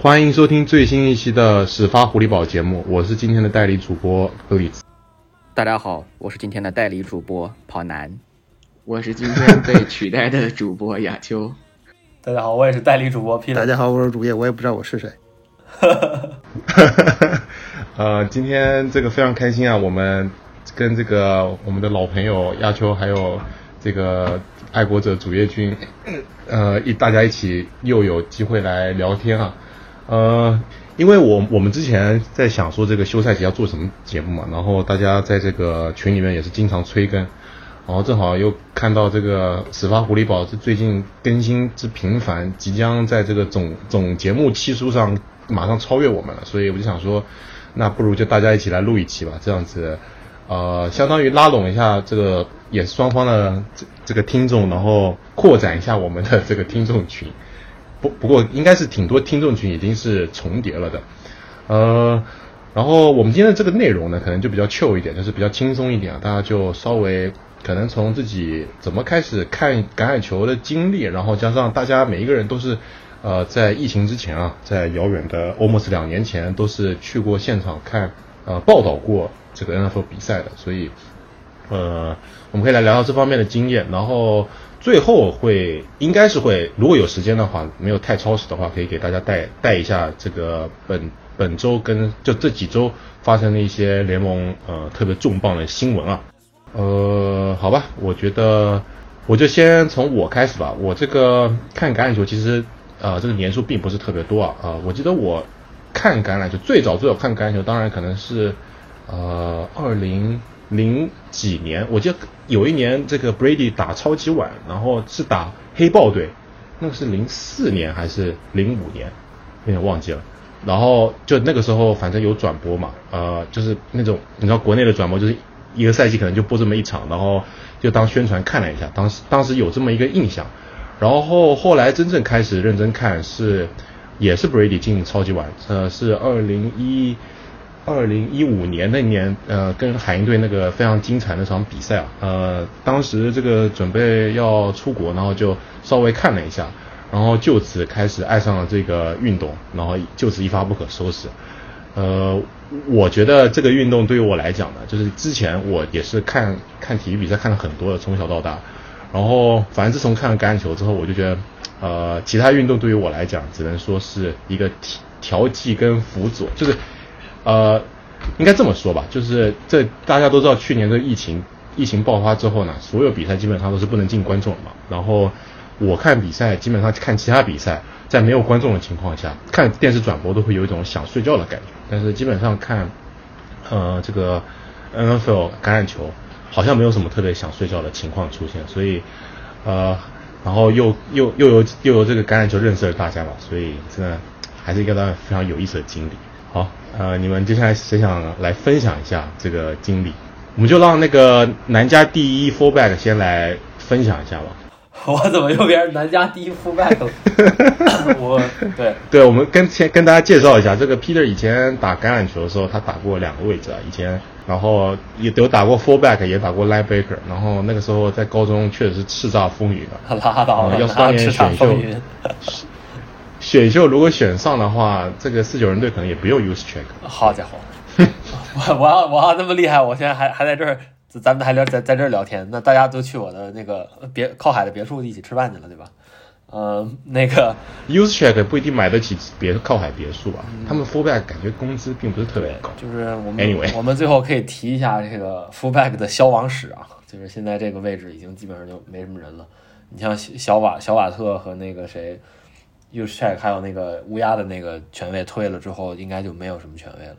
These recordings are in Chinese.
欢迎收听最新一期的始发狐狸堡节目，我是今天的代理主播克里斯。大家好，我是今天的代理主播跑男。我是今天被取代的主播亚秋。大家好，我也是代理主播 Peter。大家好，我是主页，我也不知道我是谁。呃，今天这个非常开心啊，我们跟这个我们的老朋友亚秋，还有这个爱国者主页君，呃，一大家一起又有机会来聊天啊。呃，因为我我们之前在想说这个休赛期要做什么节目嘛，然后大家在这个群里面也是经常催更，然后正好又看到这个始发狐狸宝是最近更新之频繁，即将在这个总总节目期数上马上超越我们了，所以我就想说，那不如就大家一起来录一期吧，这样子，呃，相当于拉拢一下这个也是双方的这这个听众，然后扩展一下我们的这个听众群。不不过应该是挺多听众群已经是重叠了的，呃，然后我们今天的这个内容呢，可能就比较 Q 一点，就是比较轻松一点啊，大家就稍微可能从自己怎么开始看橄榄球的经历，然后加上大家每一个人都是呃在疫情之前啊，在遥远的 almost 两年前都是去过现场看呃报道过这个 NFL 比赛的，所以呃我们可以来聊聊这方面的经验，然后。最后会应该是会，如果有时间的话，没有太超时的话，可以给大家带带一下这个本本周跟就这几周发生的一些联盟呃特别重磅的新闻啊。呃，好吧，我觉得我就先从我开始吧。我这个看橄榄球其实呃这个年数并不是特别多啊啊，我记得我看橄榄球最早最早看橄榄球，当然可能是呃二零。零几年，我记得有一年这个 Brady 打超级碗，然后是打黑豹队，那个是零四年还是零五年，有点忘记了。然后就那个时候反正有转播嘛，呃，就是那种你知道国内的转播，就是一个赛季可能就播这么一场，然后就当宣传看了一下，当时当时有这么一个印象。然后后来真正开始认真看是，也是 Brady 进超级碗，呃，是二零一。二零一五年那年，呃，跟海鹰队那个非常精彩那场比赛啊，呃，当时这个准备要出国，然后就稍微看了一下，然后就此开始爱上了这个运动，然后就此一发不可收拾。呃，我觉得这个运动对于我来讲呢，就是之前我也是看看体育比赛看了很多的，从小到大，然后反正自从看了橄榄球之后，我就觉得，呃，其他运动对于我来讲，只能说是一个调调剂跟辅佐，就是。呃，应该这么说吧，就是这大家都知道，去年的疫情疫情爆发之后呢，所有比赛基本上都是不能进观众嘛。然后我看比赛，基本上看其他比赛，在没有观众的情况下，看电视转播都会有一种想睡觉的感觉。但是基本上看，呃，这个 NFL 橄榄球，好像没有什么特别想睡觉的情况出现。所以，呃，然后又又又有又有这个橄榄球认识了大家嘛，所以真的还是一个非常有意思的经历。好，呃，你们接下来谁想来分享一下这个经历？我们就让那个南家第一 fullback 先来分享一下吧。我怎么又变成南家第一 fullback 了？我对对，我们跟先跟大家介绍一下，这个 Peter 以前打橄榄球的时候，他打过两个位置啊，以前然后也有打过 fullback，也打过 linebacker，然后那个时候在高中确实是叱咤风云的。拉倒了，要是当年选秀。选秀如果选上的话，这个四九人队可能也不用 use check。好家伙，我 我要我要那么厉害，我现在还还在这儿，咱们还聊在在这儿聊天，那大家都去我的那个别靠海的别墅一起吃饭去了，对吧？呃，那个 use check 不一定买得起别靠海别墅啊，他们 fullback 感觉工资并不是特别高。就是我们 anyway，我们最后可以提一下这个 fullback 的消亡史啊，就是现在这个位置已经基本上就没什么人了。你像小瓦小瓦特和那个谁。U s check 还有那个乌鸦的那个权威退了之后，应该就没有什么权威了。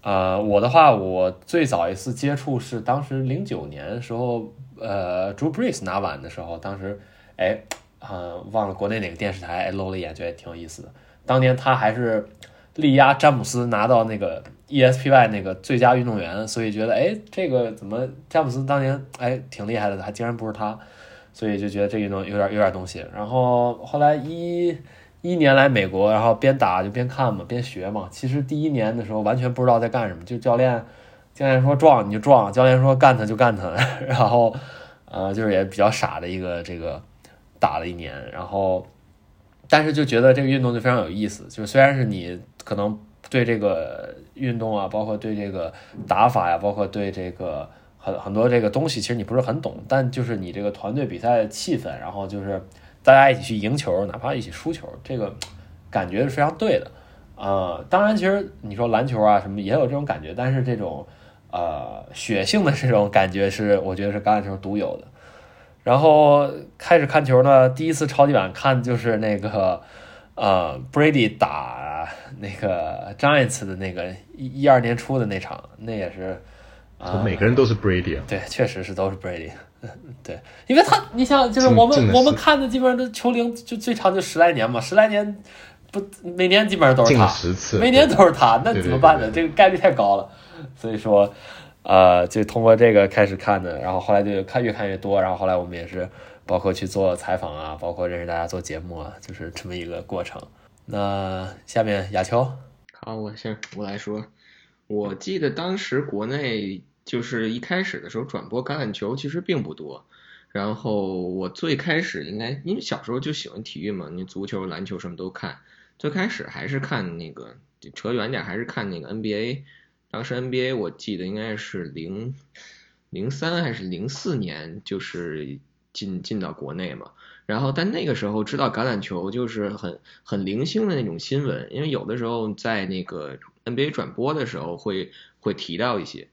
呃，我的话，我最早一次接触是当时零九年时候，呃，Drew Brees 拿碗的时候，当时，哎，呃，忘了国内哪个电视台，哎，搂了一眼，觉得挺有意思的。当年他还是力压詹姆斯拿到那个 ESPY 那个最佳运动员，所以觉得，哎，这个怎么詹姆斯当年哎挺厉害的，还竟然不是他。所以就觉得这运动有点有点东西，然后后来一一年来美国，然后边打就边看嘛，边学嘛。其实第一年的时候完全不知道在干什么，就教练教练说撞你就撞，教练说干他就干他，然后呃就是也比较傻的一个这个打了一年，然后但是就觉得这个运动就非常有意思，就虽然是你可能对这个运动啊，包括对这个打法呀，包括对这个很多这个东西，其实你不是很懂，但就是你这个团队比赛的气氛，然后就是大家一起去赢球，哪怕一起输球，这个感觉是非常对的。呃，当然，其实你说篮球啊什么也有这种感觉，但是这种呃血性的这种感觉是我觉得是橄榄球独有的。然后开始看球呢，第一次超级碗看就是那个呃 Brady 打那个 Giants 的那个一一二年初的那场，那也是啊、每个人都是 Brady 啊，对，确实是都是 Brady。对，因为他，你想，就是我们我们看的基本上都球龄就最长就十来年嘛，十来年不每年基本上都是他，十次，每年都是他，那怎么办呢？这个概率太高了，所以说，呃，就通过这个开始看的，然后后来就看越看越多，然后后来我们也是包括去做采访啊，包括认识大家做节目啊，就是这么一个过程。那下面亚秋，好，我先我来说，我记得当时国内就是一开始的时候转播橄榄球其实并不多，然后我最开始应该因为小时候就喜欢体育嘛，你足球、篮球什么都看，最开始还是看那个扯远点还是看那个 NBA，当时 NBA 我记得应该是零零三还是零四年就是进进到国内嘛。然后，但那个时候知道橄榄球就是很很零星的那种新闻，因为有的时候在那个 NBA 转播的时候会会提到一些。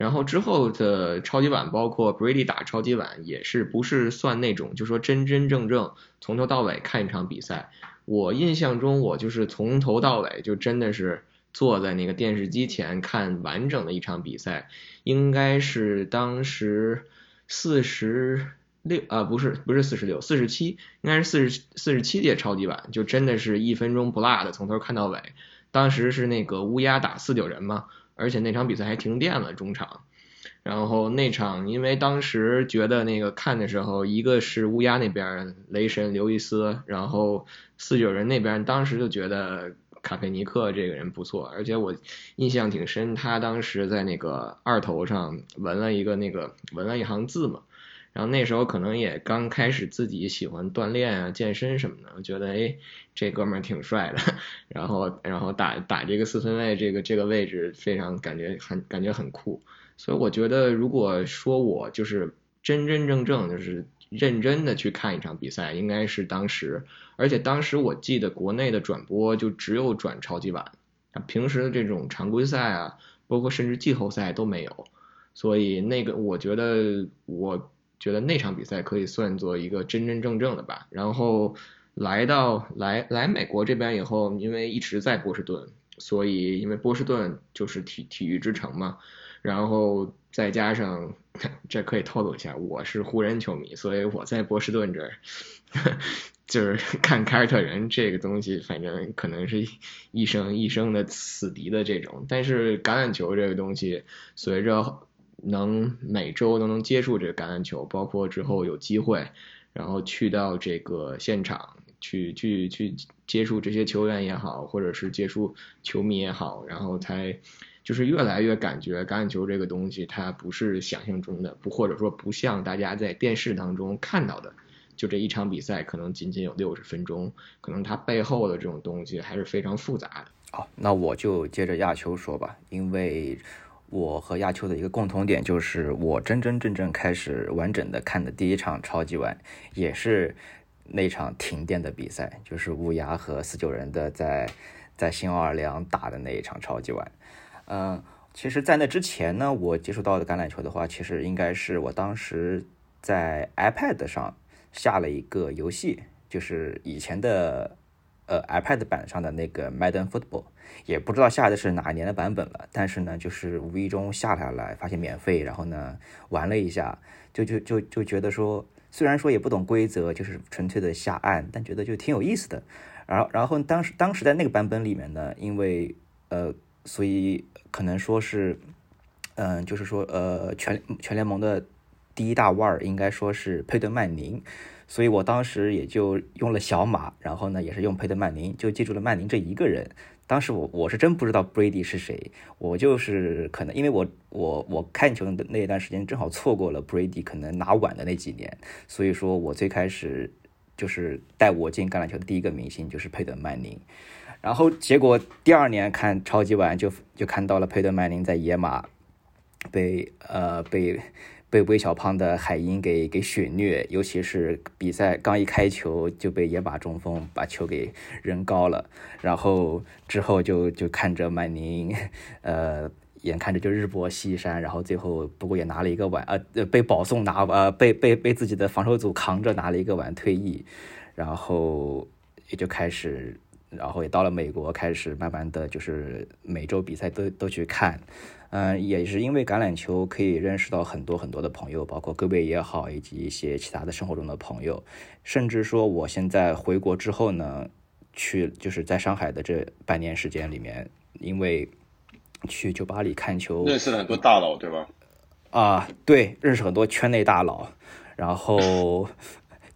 然后之后的超级碗，包括 Brady 打超级碗，也是不是算那种就说真真正正从头到尾看一场比赛。我印象中，我就是从头到尾就真的是坐在那个电视机前看完整的一场比赛，应该是当时四十。六啊，不是不是四十六，四十七，应该是四十四十七届超级碗，就真的是一分钟不落的从头看到尾。当时是那个乌鸦打四九人嘛，而且那场比赛还停电了中场。然后那场因为当时觉得那个看的时候，一个是乌鸦那边雷神刘易斯，然后四九人那边当时就觉得卡佩尼克这个人不错，而且我印象挺深，他当时在那个二头上纹了一个那个纹了一行字嘛。然后那时候可能也刚开始自己喜欢锻炼啊、健身什么的，我觉得哎，这哥们儿挺帅的，然后然后打打这个四分卫这个这个位置非常感觉很感觉很酷，所以我觉得如果说我就是真真正正就是认真的去看一场比赛，应该是当时，而且当时我记得国内的转播就只有转超级碗，平时的这种常规赛啊，包括甚至季后赛都没有，所以那个我觉得我。觉得那场比赛可以算作一个真真正正的吧。然后来到来来美国这边以后，因为一直在波士顿，所以因为波士顿就是体体育之城嘛，然后再加上 这可以透露一下，我是湖人球迷，所以我在波士顿这儿 就是看凯尔特人这个东西，反正可能是一生一生的死敌的这种。但是橄榄球这个东西，随着能每周都能接触这个橄榄球，包括之后有机会，然后去到这个现场去去去接触这些球员也好，或者是接触球迷也好，然后才就是越来越感觉橄榄球这个东西它不是想象中的，不或者说不像大家在电视当中看到的，就这一场比赛可能仅仅有六十分钟，可能它背后的这种东西还是非常复杂的。好，那我就接着亚秋说吧，因为。我和亚秋的一个共同点就是，我真真正正开始完整的看的第一场超级碗，也是那场停电的比赛，就是乌鸦和四九人的在在新奥尔良打的那一场超级碗。嗯，其实，在那之前呢，我接触到的橄榄球的话，其实应该是我当时在 iPad 上下了一个游戏，就是以前的呃 iPad 版上的那个 Madden Football。也不知道下的是哪一年的版本了，但是呢，就是无意中下下来，发现免费，然后呢玩了一下，就就就就觉得说，虽然说也不懂规则，就是纯粹的下按，但觉得就挺有意思的。然后然后当时当时在那个版本里面呢，因为呃，所以可能说是，嗯，就是说呃，全全联盟的第一大腕儿应该说是佩顿曼宁。所以我当时也就用了小马，然后呢，也是用佩德曼宁，就记住了曼宁这一个人。当时我我是真不知道 Brady 是谁，我就是可能因为我我我看球的那一段时间正好错过了 Brady 可能拿碗的那几年，所以说我最开始就是带我进橄榄球的第一个明星就是佩顿曼宁。然后结果第二年看超级碗就就看到了佩顿曼宁在野马被呃被被韦小胖的海鹰给给血虐，尤其是比赛刚一开球就被野马中锋把球给扔高了，然后之后就就看着曼宁呃。眼看着就日薄西山，然后最后不过也拿了一个碗，呃，被保送拿，呃，被被被自己的防守组扛着拿了一个碗退役，然后也就开始，然后也到了美国，开始慢慢的就是每周比赛都都去看，嗯，也是因为橄榄球可以认识到很多很多的朋友，包括各位也好，以及一些其他的生活中的朋友，甚至说我现在回国之后呢，去就是在上海的这半年时间里面，因为。去酒吧里看球，认识了很多大佬，对吧？啊，对，认识很多圈内大佬。然后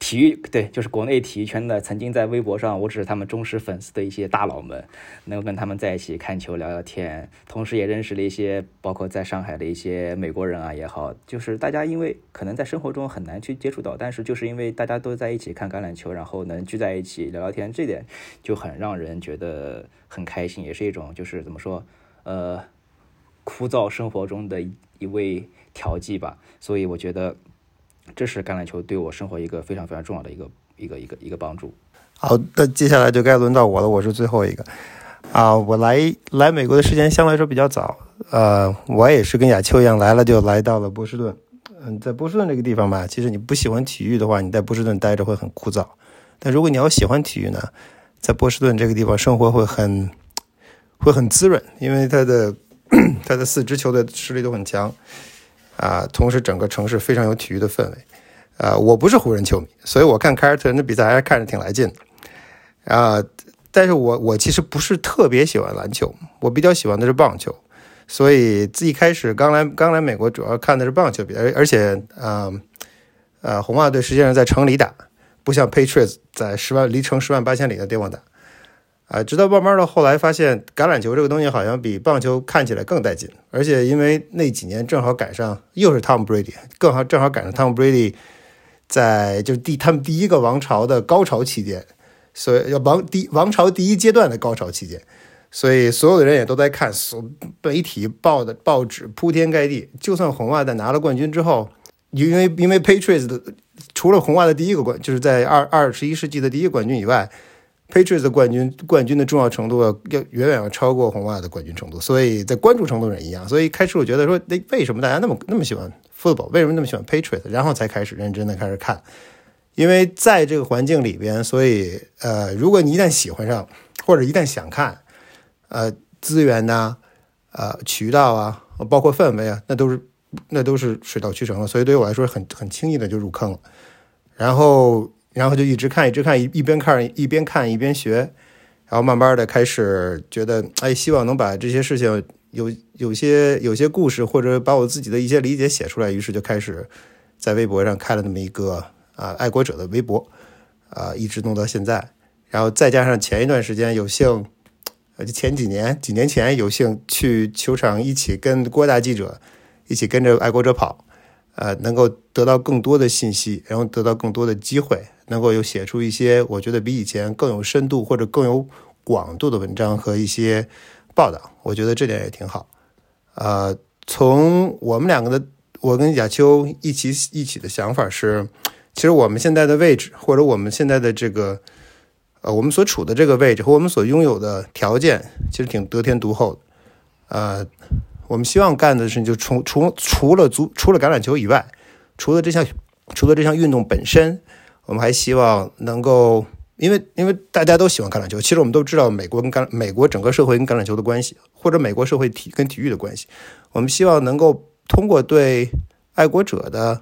体育，对，就是国内体育圈的，曾经在微博上我只是他们忠实粉丝的一些大佬们，能够跟他们在一起看球聊聊天，同时也认识了一些，包括在上海的一些美国人啊也好，就是大家因为可能在生活中很难去接触到，但是就是因为大家都在一起看橄榄球，然后能聚在一起聊聊天，这点就很让人觉得很开心，也是一种就是怎么说？呃，枯燥生活中的一味调剂吧，所以我觉得这是橄榄球对我生活一个非常非常重要的一个一个一个一个帮助。好，那接下来就该轮到我了，我是最后一个啊。我来来美国的时间相对来说比较早，呃，我也是跟亚秋一样来了就来到了波士顿。嗯，在波士顿这个地方吧，其实你不喜欢体育的话，你在波士顿待着会很枯燥；但如果你要喜欢体育呢，在波士顿这个地方生活会很。会很滋润，因为他的 他的四支球队实力都很强啊，同时整个城市非常有体育的氛围啊。我不是湖人球迷，所以我看凯尔特人的比赛还是看着挺来劲的啊。但是我我其实不是特别喜欢篮球，我比较喜欢的是棒球，所以自一开始刚来刚来美国，主要看的是棒球比赛，而且啊呃红袜队实际上在城里打，不像 Patriots 在十万离城十万八千里的地方打。啊，直到慢慢的后来发现，橄榄球这个东西好像比棒球看起来更带劲，而且因为那几年正好赶上又是 Tom Brady，更好正好赶上 Tom Brady 在就是第他们第一个王朝的高潮期间，所以要王第王朝第一阶段的高潮期间，所以所有的人也都在看，所媒体报的报纸铺天盖地，就算红袜在拿了冠军之后，因为因为 Patriots 的除了红袜的第一个冠，就是在二二十一世纪的第一个冠军以外。Patriots 的冠军冠军的重要程度要远远要超过红袜的冠军程度，所以在关注程度上一样。所以开始我觉得说，那为什么大家那么那么喜欢 football？为什么那么喜欢 Patriots？然后才开始认真的开始看，因为在这个环境里边，所以呃，如果你一旦喜欢上，或者一旦想看，呃，资源呐，呃，渠道啊，包括氛围啊，那都是那都是水到渠成了。所以对于我来说，很很轻易的就入坑了，然后。然后就一直看，一直看，一一边看一边看一边学，然后慢慢的开始觉得，哎，希望能把这些事情有有些有些故事，或者把我自己的一些理解写出来。于是就开始在微博上开了那么一个啊爱国者的微博，啊，一直弄到现在。然后再加上前一段时间有幸，呃，前几年几年前有幸去球场一起跟郭大记者一起跟着爱国者跑，呃，能够得到更多的信息，然后得到更多的机会。能够有写出一些我觉得比以前更有深度或者更有广度的文章和一些报道，我觉得这点也挺好。呃，从我们两个的，我跟亚秋一起一起的想法是，其实我们现在的位置或者我们现在的这个，呃，我们所处的这个位置和我们所拥有的条件，其实挺得天独厚的。呃，我们希望干的事情就除除除了足除了橄榄球以外，除了这项除了这项运动本身。我们还希望能够，因为因为大家都喜欢橄榄球，其实我们都知道美国跟橄美国整个社会跟橄榄球的关系，或者美国社会体跟体育的关系。我们希望能够通过对爱国者的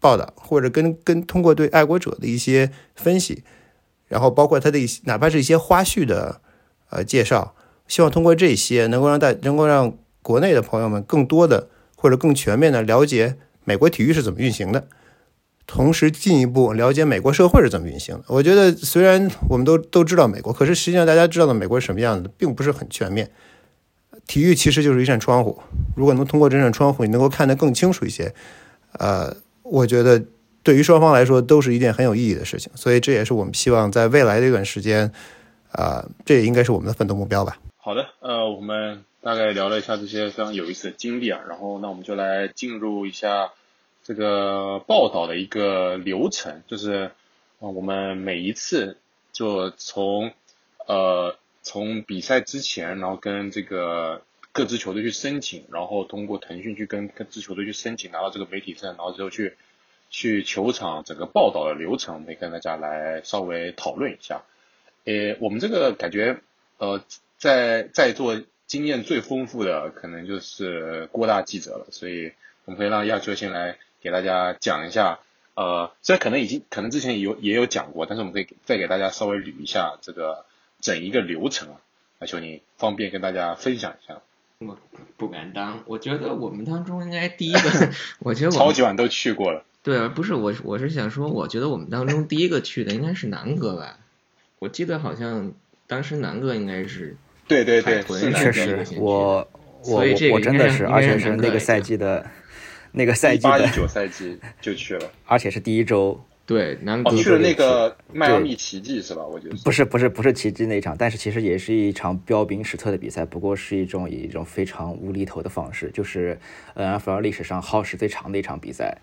报道，或者跟跟通过对爱国者的一些分析，然后包括他的一些哪怕是一些花絮的呃介绍，希望通过这些能够让大能够让国内的朋友们更多的或者更全面的了解美国体育是怎么运行的。同时进一步了解美国社会是怎么运行的。我觉得虽然我们都都知道美国，可是实际上大家知道的美国是什么样的，并不是很全面。体育其实就是一扇窗户，如果能通过这扇窗户，你能够看得更清楚一些，呃，我觉得对于双方来说都是一件很有意义的事情。所以这也是我们希望在未来的一段时间，啊、这也应该是我们的奋斗目标吧。好的，呃，我们大概聊了一下这些非常有意思的经历啊，然后那我们就来进入一下这个报道的一个流程，就是呃我们每一次就从呃从比赛之前，然后跟这个各支球队去申请，然后通过腾讯去跟各支球队去申请，拿到这个媒体证，然后之后去去球场整个报道的流程，可以跟大家来稍微讨论一下。呃，我们这个感觉呃在在座经验最丰富的可能就是郭大记者了，所以我们可以让亚秋先来给大家讲一下。呃，虽然可能已经可能之前有也有讲过，但是我们可以再给大家稍微捋一下这个整一个流程啊。亚秋，你方便跟大家分享一下？我不敢当，我觉得我们当中应该第一个，我觉得我超级碗都去过了，对，不是我，我是想说，我觉得我们当中第一个去的应该是南哥吧？我记得好像当时南哥应该是对对对，确实我我我真的是，而且是那个赛季的，那个赛季的，八一九赛季就去了，而且是第一周，对南哥哦，去了那个迈阿密奇迹是吧？我觉得不是不是不是奇迹那一场，但是其实也是一场彪炳史册的比赛，不过是一种以一种非常无厘头的方式，就是 NFL 历史上耗时最长的一场比赛，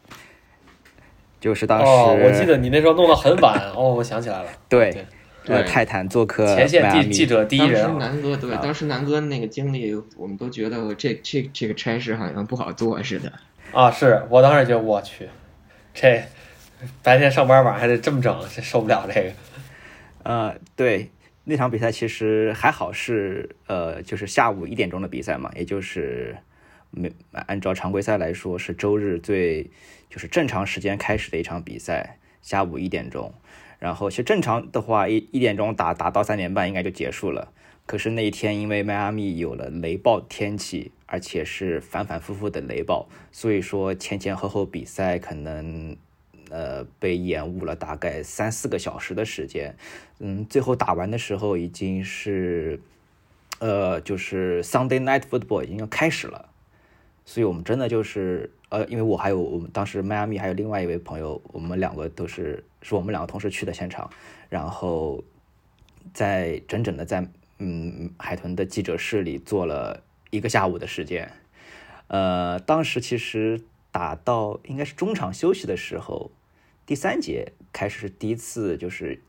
就是当时、哦，我记得你那时候弄得很晚 哦，我想起来了，对对呃对泰坦做客前线记记者第一当时南哥对，当时南哥那个经历，我们都觉得这这这个差事好像不好做似的。啊，是我当时觉得我去，这白天上班晚上还得这么整，这受不了这个。呃，对，那场比赛其实还好是呃，就是下午一点钟的比赛嘛，也就是没按照常规赛来说是周日最就是正常时间开始的一场比赛，下午一点钟。然后其实正常的话，一一点钟打打到三点半应该就结束了。可是那一天因为迈阿密有了雷暴天气，而且是反反复复的雷暴，所以说前前后后比赛可能呃被延误了大概三四个小时的时间。嗯，最后打完的时候已经是呃就是 Sunday Night Football 已经要开始了。所以我们真的就是呃，因为我还有我们当时迈阿密还有另外一位朋友，我们两个都是是我们两个同时去的现场，然后在整整的在嗯海豚的记者室里坐了一个下午的时间，呃，当时其实打到应该是中场休息的时候，第三节开始是第一次就是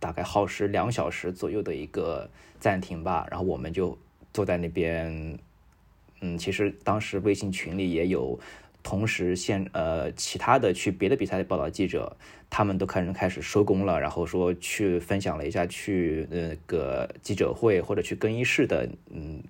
大概耗时两小时左右的一个暂停吧，然后我们就坐在那边。嗯，其实当时微信群里也有同时现呃其他的去别的比赛的报道记者，他们都开始开始收工了，然后说去分享了一下去那个记者会或者去更衣室的嗯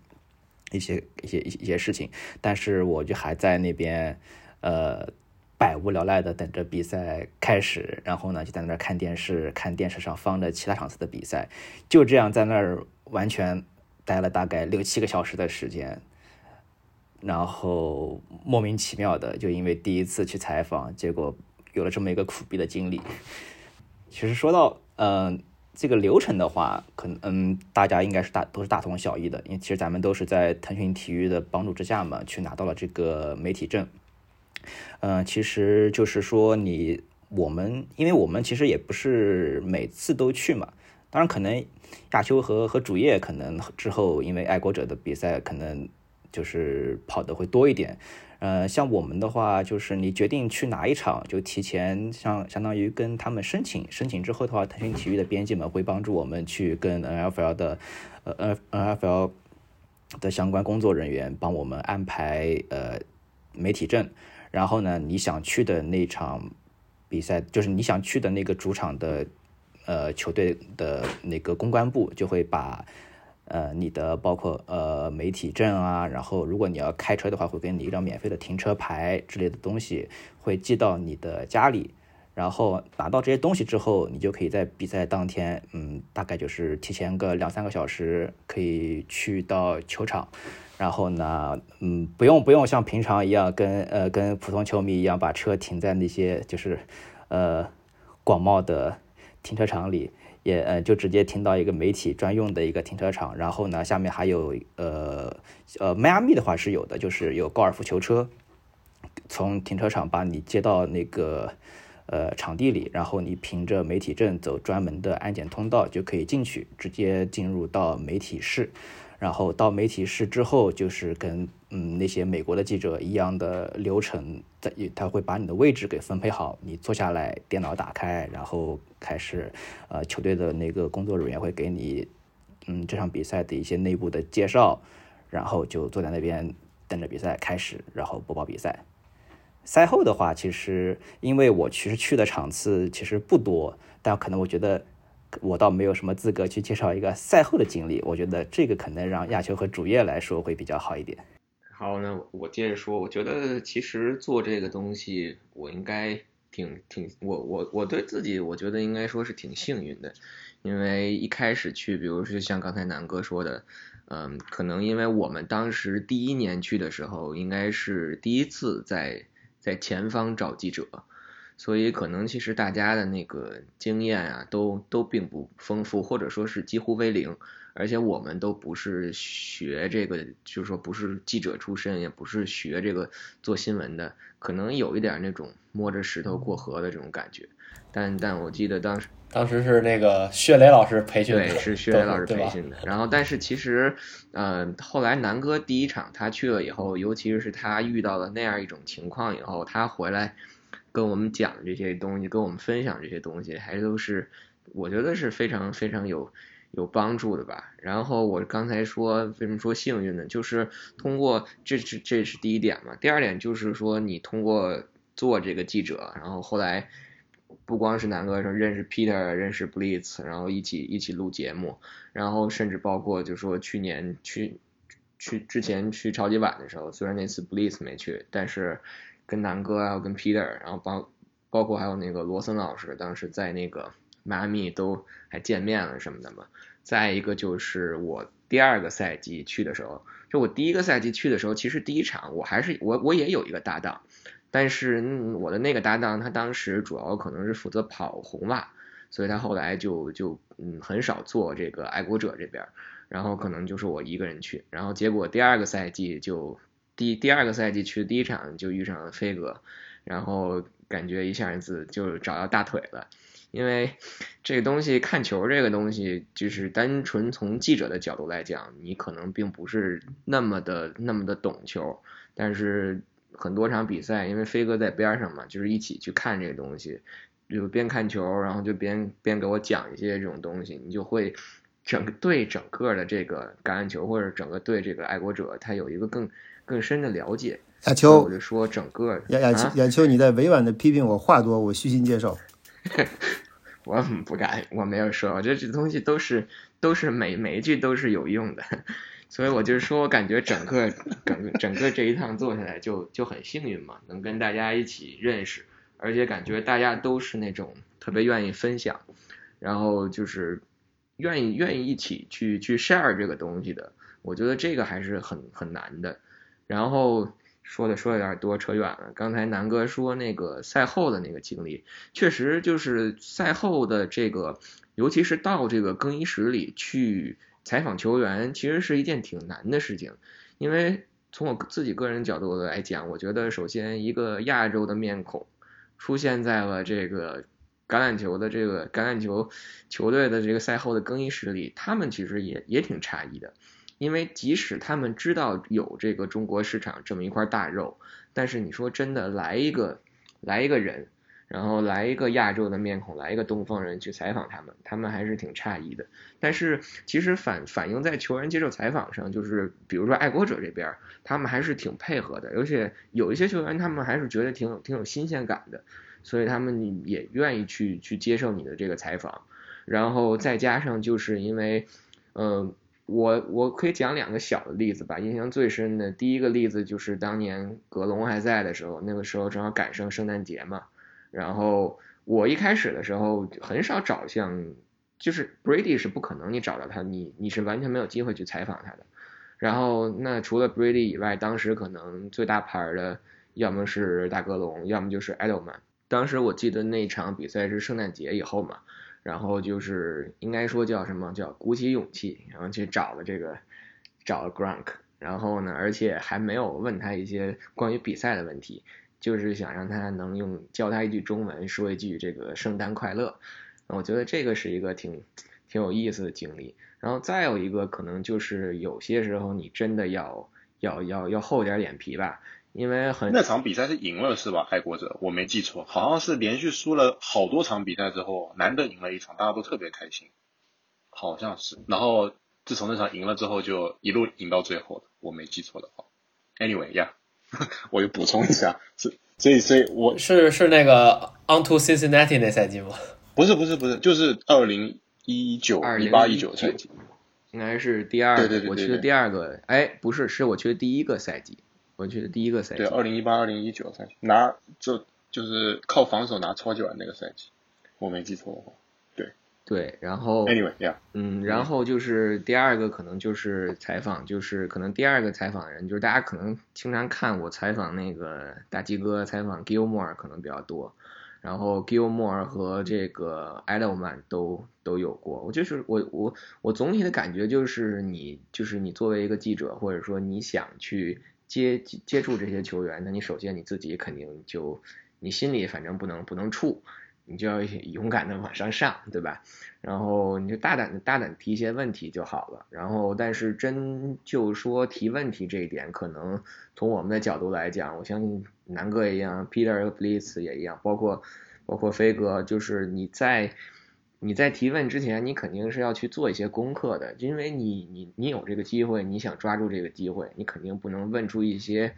一些一些一些事情，但是我就还在那边呃百无聊赖的等着比赛开始，然后呢就在那儿看电视，看电视上放着其他场次的比赛，就这样在那儿完全待了大概六七个小时的时间。然后莫名其妙的，就因为第一次去采访，结果有了这么一个苦逼的经历。其实说到嗯、呃、这个流程的话，可能嗯大家应该是大都是大同小异的，因为其实咱们都是在腾讯体育的帮助之下嘛，去拿到了这个媒体证。嗯、其实就是说你我们，因为我们其实也不是每次都去嘛，当然可能亚秋和和主页可能之后因为爱国者的比赛可能。就是跑的会多一点，呃，像我们的话，就是你决定去哪一场，就提前相相当于跟他们申请，申请之后的话，腾讯体育的编辑们会帮助我们去跟 NFL 的呃 NFL 的相关工作人员帮我们安排呃媒体证，然后呢，你想去的那场比赛，就是你想去的那个主场的呃球队的那个公关部就会把。呃，你的包括呃媒体证啊，然后如果你要开车的话，会给你一张免费的停车牌之类的东西，会寄到你的家里。然后拿到这些东西之后，你就可以在比赛当天，嗯，大概就是提前个两三个小时，可以去到球场。然后呢，嗯，不用不用像平常一样跟呃跟普通球迷一样把车停在那些就是呃广袤的停车场里。也呃就直接停到一个媒体专用的一个停车场，然后呢下面还有呃呃迈阿密的话是有的，就是有高尔夫球车从停车场把你接到那个呃场地里，然后你凭着媒体证走专门的安检通道就可以进去，直接进入到媒体室。然后到媒体室之后，就是跟嗯那些美国的记者一样的流程，在他会把你的位置给分配好，你坐下来，电脑打开，然后开始，呃球队的那个工作人员会给你嗯这场比赛的一些内部的介绍，然后就坐在那边等着比赛开始，然后播报比赛。赛后的话，其实因为我其实去的场次其实不多，但可能我觉得。我倒没有什么资格去介绍一个赛后的经历，我觉得这个可能让亚球和主页来说会比较好一点。好，那我接着说，我觉得其实做这个东西，我应该挺挺，我我我对自己，我觉得应该说是挺幸运的，因为一开始去，比如说像刚才南哥说的，嗯，可能因为我们当时第一年去的时候，应该是第一次在在前方找记者。所以可能其实大家的那个经验啊，都都并不丰富，或者说是几乎为零。而且我们都不是学这个，就是说不是记者出身，也不是学这个做新闻的，可能有一点那种摸着石头过河的这种感觉。但但我记得当时当时是那个薛雷老师培训的，对，是薛雷老师培训的。然后但是其实呃，后来南哥第一场他去了以后，尤其是他遇到了那样一种情况以后，他回来。跟我们讲这些东西，跟我们分享这些东西，还都是我觉得是非常非常有有帮助的吧。然后我刚才说为什么说幸运呢？就是通过这是这是第一点嘛。第二点就是说你通过做这个记者，然后后来不光是南哥说认识 Peter，认识 Blitz，然后一起一起录节目，然后甚至包括就说去年去去之前去超级碗的时候，虽然那次 Blitz 没去，但是。跟南哥还有跟 Peter，然后包包括还有那个罗森老师，当时在那个迈阿密都还见面了什么的嘛。再一个就是我第二个赛季去的时候，就我第一个赛季去的时候，其实第一场我还是我我也有一个搭档，但是我的那个搭档他当时主要可能是负责跑红袜，所以他后来就就嗯很少做这个爱国者这边，然后可能就是我一个人去，然后结果第二个赛季就。第第二个赛季去的第一场就遇上了飞哥，然后感觉一下子就找到大腿了，因为这个东西看球这个东西就是单纯从记者的角度来讲，你可能并不是那么的那么的懂球，但是很多场比赛，因为飞哥在边上嘛，就是一起去看这个东西，就边看球，然后就边边给我讲一些这种东西，你就会整个对整个的这个橄榄球或者整个对这个爱国者，他有一个更。更深的了解，亚秋，我就说整个亚亚秋亚秋，你在委婉的批评我话多，我虚心接受。我不敢，我没有说，我觉得这东西都是都是每每一句都是有用的，所以我就说我感觉整个整整个这一趟做下来就就很幸运嘛，能跟大家一起认识，而且感觉大家都是那种特别愿意分享，然后就是愿意愿意一起去去 share 这个东西的，我觉得这个还是很很难的。然后说的说有点多，扯远了。刚才南哥说那个赛后的那个经历，确实就是赛后的这个，尤其是到这个更衣室里去采访球员，其实是一件挺难的事情。因为从我自己个人角度来讲，我觉得首先一个亚洲的面孔出现在了这个橄榄球的这个橄榄球球队的这个赛后的更衣室里，他们其实也也挺诧异的。因为即使他们知道有这个中国市场这么一块大肉，但是你说真的来一个来一个人，然后来一个亚洲的面孔，来一个东方人去采访他们，他们还是挺诧异的。但是其实反反映在球员接受采访上，就是比如说爱国者这边，他们还是挺配合的，而且有一些球员他们还是觉得挺有挺有新鲜感的，所以他们也愿意去去接受你的这个采访。然后再加上就是因为，嗯。我我可以讲两个小的例子吧，印象最深的第一个例子就是当年格隆还在的时候，那个时候正好赶上圣诞节嘛，然后我一开始的时候很少找像，就是 Brady 是不可能你找到他，你你是完全没有机会去采访他的。然后那除了 Brady 以外，当时可能最大牌的要么是大哥隆，要么就是 Edelman。当时我记得那场比赛是圣诞节以后嘛。然后就是应该说叫什么叫鼓起勇气，然后去找了这个找了 Gronk，然后呢，而且还没有问他一些关于比赛的问题，就是想让他能用教他一句中文，说一句这个圣诞快乐。我觉得这个是一个挺挺有意思的经历。然后再有一个可能就是有些时候你真的要要要要厚点脸皮吧，因为很那场比赛是赢了是吧？爱国者，我没记错，好像是连续输了好多场比赛之后，难得赢了一场，大家都特别开心，好像是。然后自从那场赢了之后，就一路赢到最后的，我没记错的话。Anyway，呀、我就补充一下，是所以所以我是是那个 On to Cincinnati 那赛季吗？不是不是不是，就是二零一九一八一九赛季，应该是第二个，对对对对对我去的第二个，哎，不是，是我去的第一个赛季，我记得第一个赛季对，，二零一八二零一九赛季拿就就是靠防守拿超级碗那个赛季，我没记错的话。对，然后 Anyway，yeah，嗯，然后就是第二个可能就是采访，就是可能第二个采访人，就是大家可能经常看我采访那个大鸡哥采访 Gilmore 可能比较多，然后 Gilmore 和这个 Edelman 都都有过。我就是我我我总体的感觉就是你就是你作为一个记者，或者说你想去接接触这些球员，那你首先你自己肯定就你心里反正不能不能怵。你就要 勇敢的往上上，对吧？然后你就大胆大胆提一些问题就好了。然后，但是真就说提问题这一点，可能从我们的角度来讲，我相信南哥也一样，Peter Blitz 也一样，包括包括飞哥，就是你在你在提问之前，你肯定是要去做一些功课的，因为你你你有这个机会，你想抓住这个机会，你肯定不能问出一些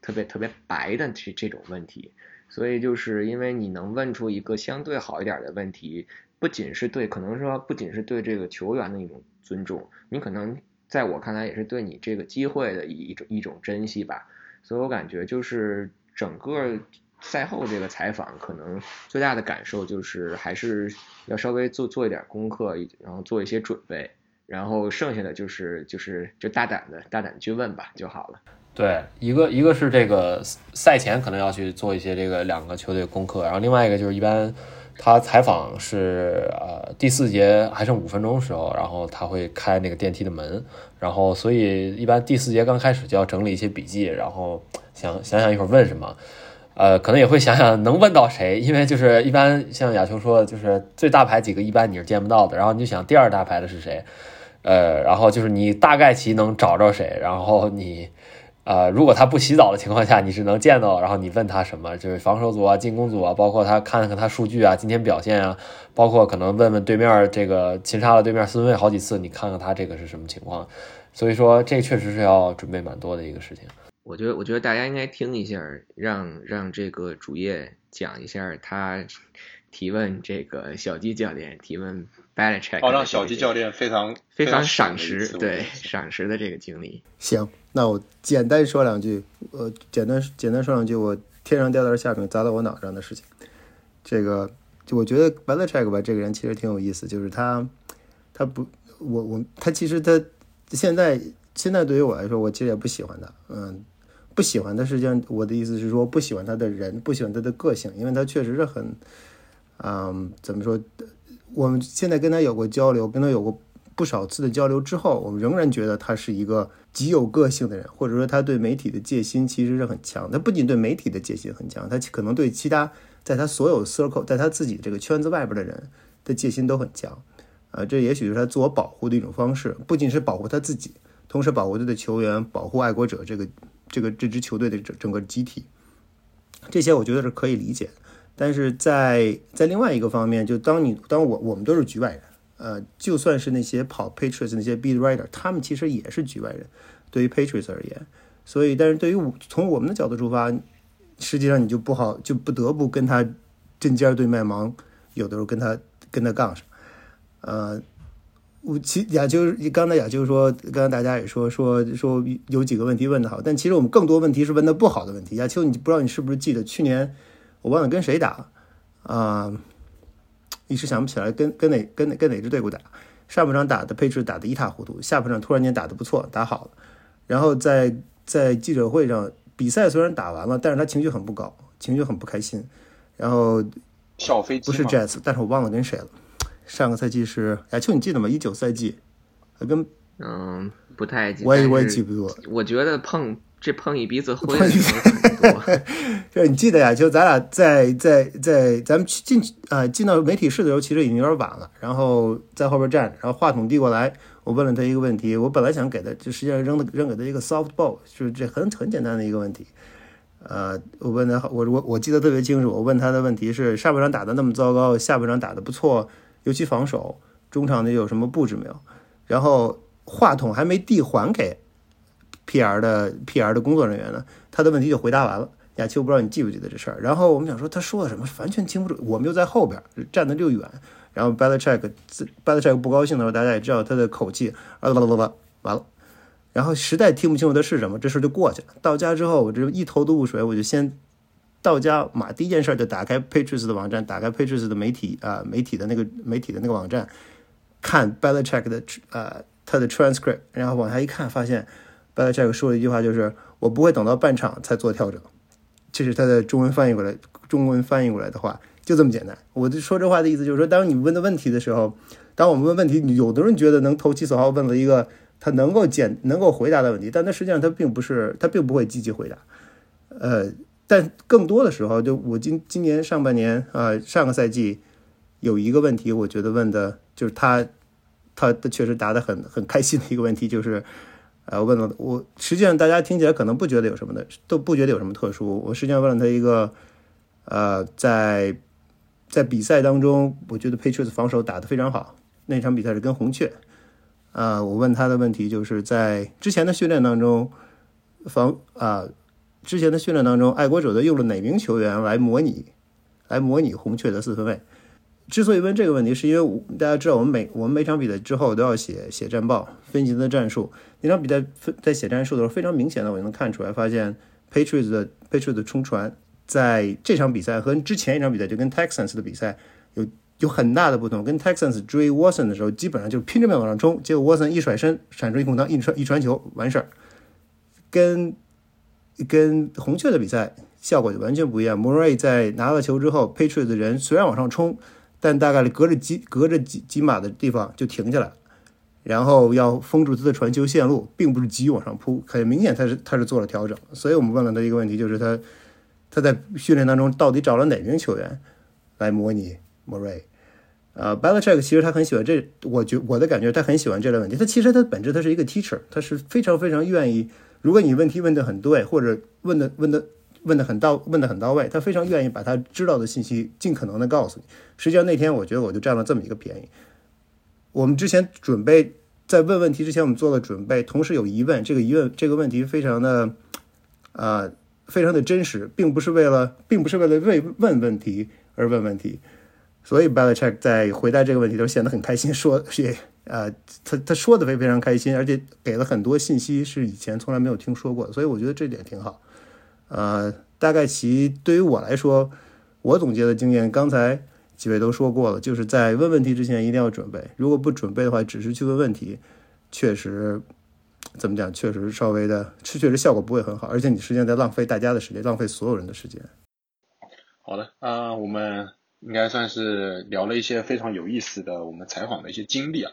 特别特别白的这这种问题。所以就是因为你能问出一个相对好一点的问题，不仅是对，可能说不仅是对这个球员的一种尊重，你可能在我看来也是对你这个机会的一种一种珍惜吧。所以我感觉就是整个赛后这个采访，可能最大的感受就是还是要稍微做做一点功课，然后做一些准备，然后剩下的就是就是就大胆的大胆去问吧就好了。对，一个一个是这个赛前可能要去做一些这个两个球队功课，然后另外一个就是一般他采访是呃第四节还剩五分钟的时候，然后他会开那个电梯的门，然后所以一般第四节刚开始就要整理一些笔记，然后想想想一会儿问什么。呃，可能也会想想能问到谁，因为就是一般像亚秋说的，就是最大牌几个一般你是见不到的，然后你就想第二大牌的是谁，呃，然后就是你大概其能找着谁，然后你。呃，如果他不洗澡的情况下，你是能见到，然后你问他什么，就是防守组啊、进攻组啊，包括他看看他数据啊、今天表现啊，包括可能问问对面这个擒杀了对面四分卫好几次，你看看他这个是什么情况。所以说，这确实是要准备蛮多的一个事情。我觉得，我觉得大家应该听一下，让让这个主页讲一下他提问这个小鸡教练提问哦，让小鸡教练非常非常赏赏识，对赏识的这个经历。行，那我简单说两句，呃，简单简单说两句，我天上掉到下饼砸到我脑上的事情。这个，就我觉得 b a l c h e c k 吧，这个人其实挺有意思，就是他，他不，我我他其实他现在现在对于我来说，我其实也不喜欢他，嗯，不喜欢他，实际上我的意思是说，不喜欢他的人，不喜欢他的个性，因为他确实是很，嗯，怎么说？我们现在跟他有过交流，跟他有过不少次的交流之后，我们仍然觉得他是一个极有个性的人，或者说他对媒体的戒心其实是很强。他不仅对媒体的戒心很强，他可能对其他在他所有 circle，在他自己这个圈子外边的人的戒心都很强。啊，这也许是他自我保护的一种方式，不仅是保护他自己，同时保护他的球员，保护爱国者这个这个这支球队的整整个集体。这些我觉得是可以理解。但是在在另外一个方面，就当你当我我们都是局外人，呃，就算是那些跑 Patriots 那些 beat writer，他们其实也是局外人，对于 Patriots 而言。所以，但是对于我从我们的角度出发，实际上你就不好，就不得不跟他针尖对麦芒，有的时候跟他跟他杠上。呃，我其亚秋刚才亚秋说，刚刚大家也说说说有几个问题问的好，但其实我们更多问题是问的不好的问题。亚秋，你不知道你是不是记得去年？我忘了跟谁打，啊、一时想不起来跟跟哪跟哪跟哪支队伍打。上半场打的配置打得一塌糊涂，下半场突然间打得不错，打好了。然后在在记者会上，比赛虽然打完了，但是他情绪很不高，情绪很不开心。然后小飞机不是 Jazz，但是我忘了跟谁了。上个赛季是亚秋，你记得吗？一九赛季，跟嗯，不太记，我也我也记不住。我觉得碰这碰一鼻子灰的时候很多。就是你记得呀，就咱俩在在在咱们去进啊、进到媒体室的时候，其实已经有点晚了。然后在后边站着，然后话筒递过来，我问了他一个问题。我本来想给他，就实际上扔的扔给他一个 softball，就是这很很简单的一个问题。呃，我问他，我我我记得特别清楚。我问他的问题是：上半场打的那么糟糕，下半场打的不错，尤其防守，中场的有什么布置没有？然后话筒还没递还给 PR 的 PR 的工作人员呢，他的问题就回答完了。亚秋不知道你记不记得这事儿？然后我们想说他说的什么，完全听不住。我们又在后边站的就远，然后 Belichick Belichick 不高兴的时候，大家也知道他的口气啊啦啦啦啦，完了。然后实在听不清楚他是什么，这事儿就过去了。到家之后，我这一头都雾水，我就先到家马第一件事就打开 Patriots 的网站，打开 Patriots 的媒体啊、媒体的那个媒体的那个网站，看 Belichick 的呃他的 transcript，然后往下一看，发现 Belichick 说了一句话，就是我不会等到半场才做调整，这是他的中文翻译过来，中文翻译过来的话，就这么简单。我就说这话的意思就是说，当你问的问题的时候，当我们问问题，有的人觉得能投其所好，问了一个他能够简能够回答的问题，但他实际上他并不是，他并不会积极回答。呃，但更多的时候，就我今今年上半年啊、上个赛季有一个问题，我觉得问的就是他，他他确实答得很很开心的一个问题，就是呃问了我，实际上大家听起来可能不觉得有什么的，都不觉得有什么特殊。我实际上问了他一个，呃，在在比赛当中，我觉得 Patriots 防守打得非常好，那场比赛是跟红雀。啊、我问他的问题就是在之前的训练当中，防啊、之前的训练当中，爱国者队用了哪名球员来模拟，来模拟红雀的四分卫？之所以问这个问题，是因为大家知道，我们每我们每场比赛之后都要写写战报，分析他的战术。那场比赛分在写战术的时候，非常明显的我就能看出来，发现 Patriots 的 Patriots 的冲传在这场比赛和之前一场比赛就跟 Texans 的比赛有有很大的不同。跟 Texans 追 Watson 的时候，基本上就是拼着命往上冲，结果 Watson 一甩身闪出一空当，一传一传球完事儿。跟跟红雀的比赛效果就完全不一样。莫瑞在拿了球之后，Patriots 的人虽然往上冲，但大概隔着几隔着几几码的地方就停下来，然后要封住他的传球线路，并不是急于往上扑，很明显他是他是做了调整。所以我们问了他一个问题，就是他他在训练当中到底找了哪名球员来模拟莫瑞？呃，Belichick 其实他很喜欢这，我觉我的感觉他很喜欢这类问题。他其实他本质他是一个 teacher，他是非常非常愿意，如果你问题问的很对，或者问的问的问的很到问的很到位，他非常愿意把他知道的信息尽可能的告诉你。实际上那天我觉得我就占了这么一个便宜。我们之前准备在问问题之前，我们做了准备，同时有疑问，这个疑问这个问题非常的呃非常的真实，并不是为了并不是为了为问问题而问问题。所以 b a l a c h e c k 在回答这个问题的时候显得很开心，说也呃，他他说的非非常开心，而且给了很多信息是以前从来没有听说过的，所以我觉得这点挺好。呃，大概其对于我来说，我总结的经验，刚才几位都说过了，就是在问问题之前一定要准备，如果不准备的话，只是去问问题，确实怎么讲，确实稍微的，确实效果不会很好，而且你实际上在浪费大家的时间，浪费所有人的时间。好的，啊、我们应该算是聊了一些非常有意思的我们采访的一些经历啊。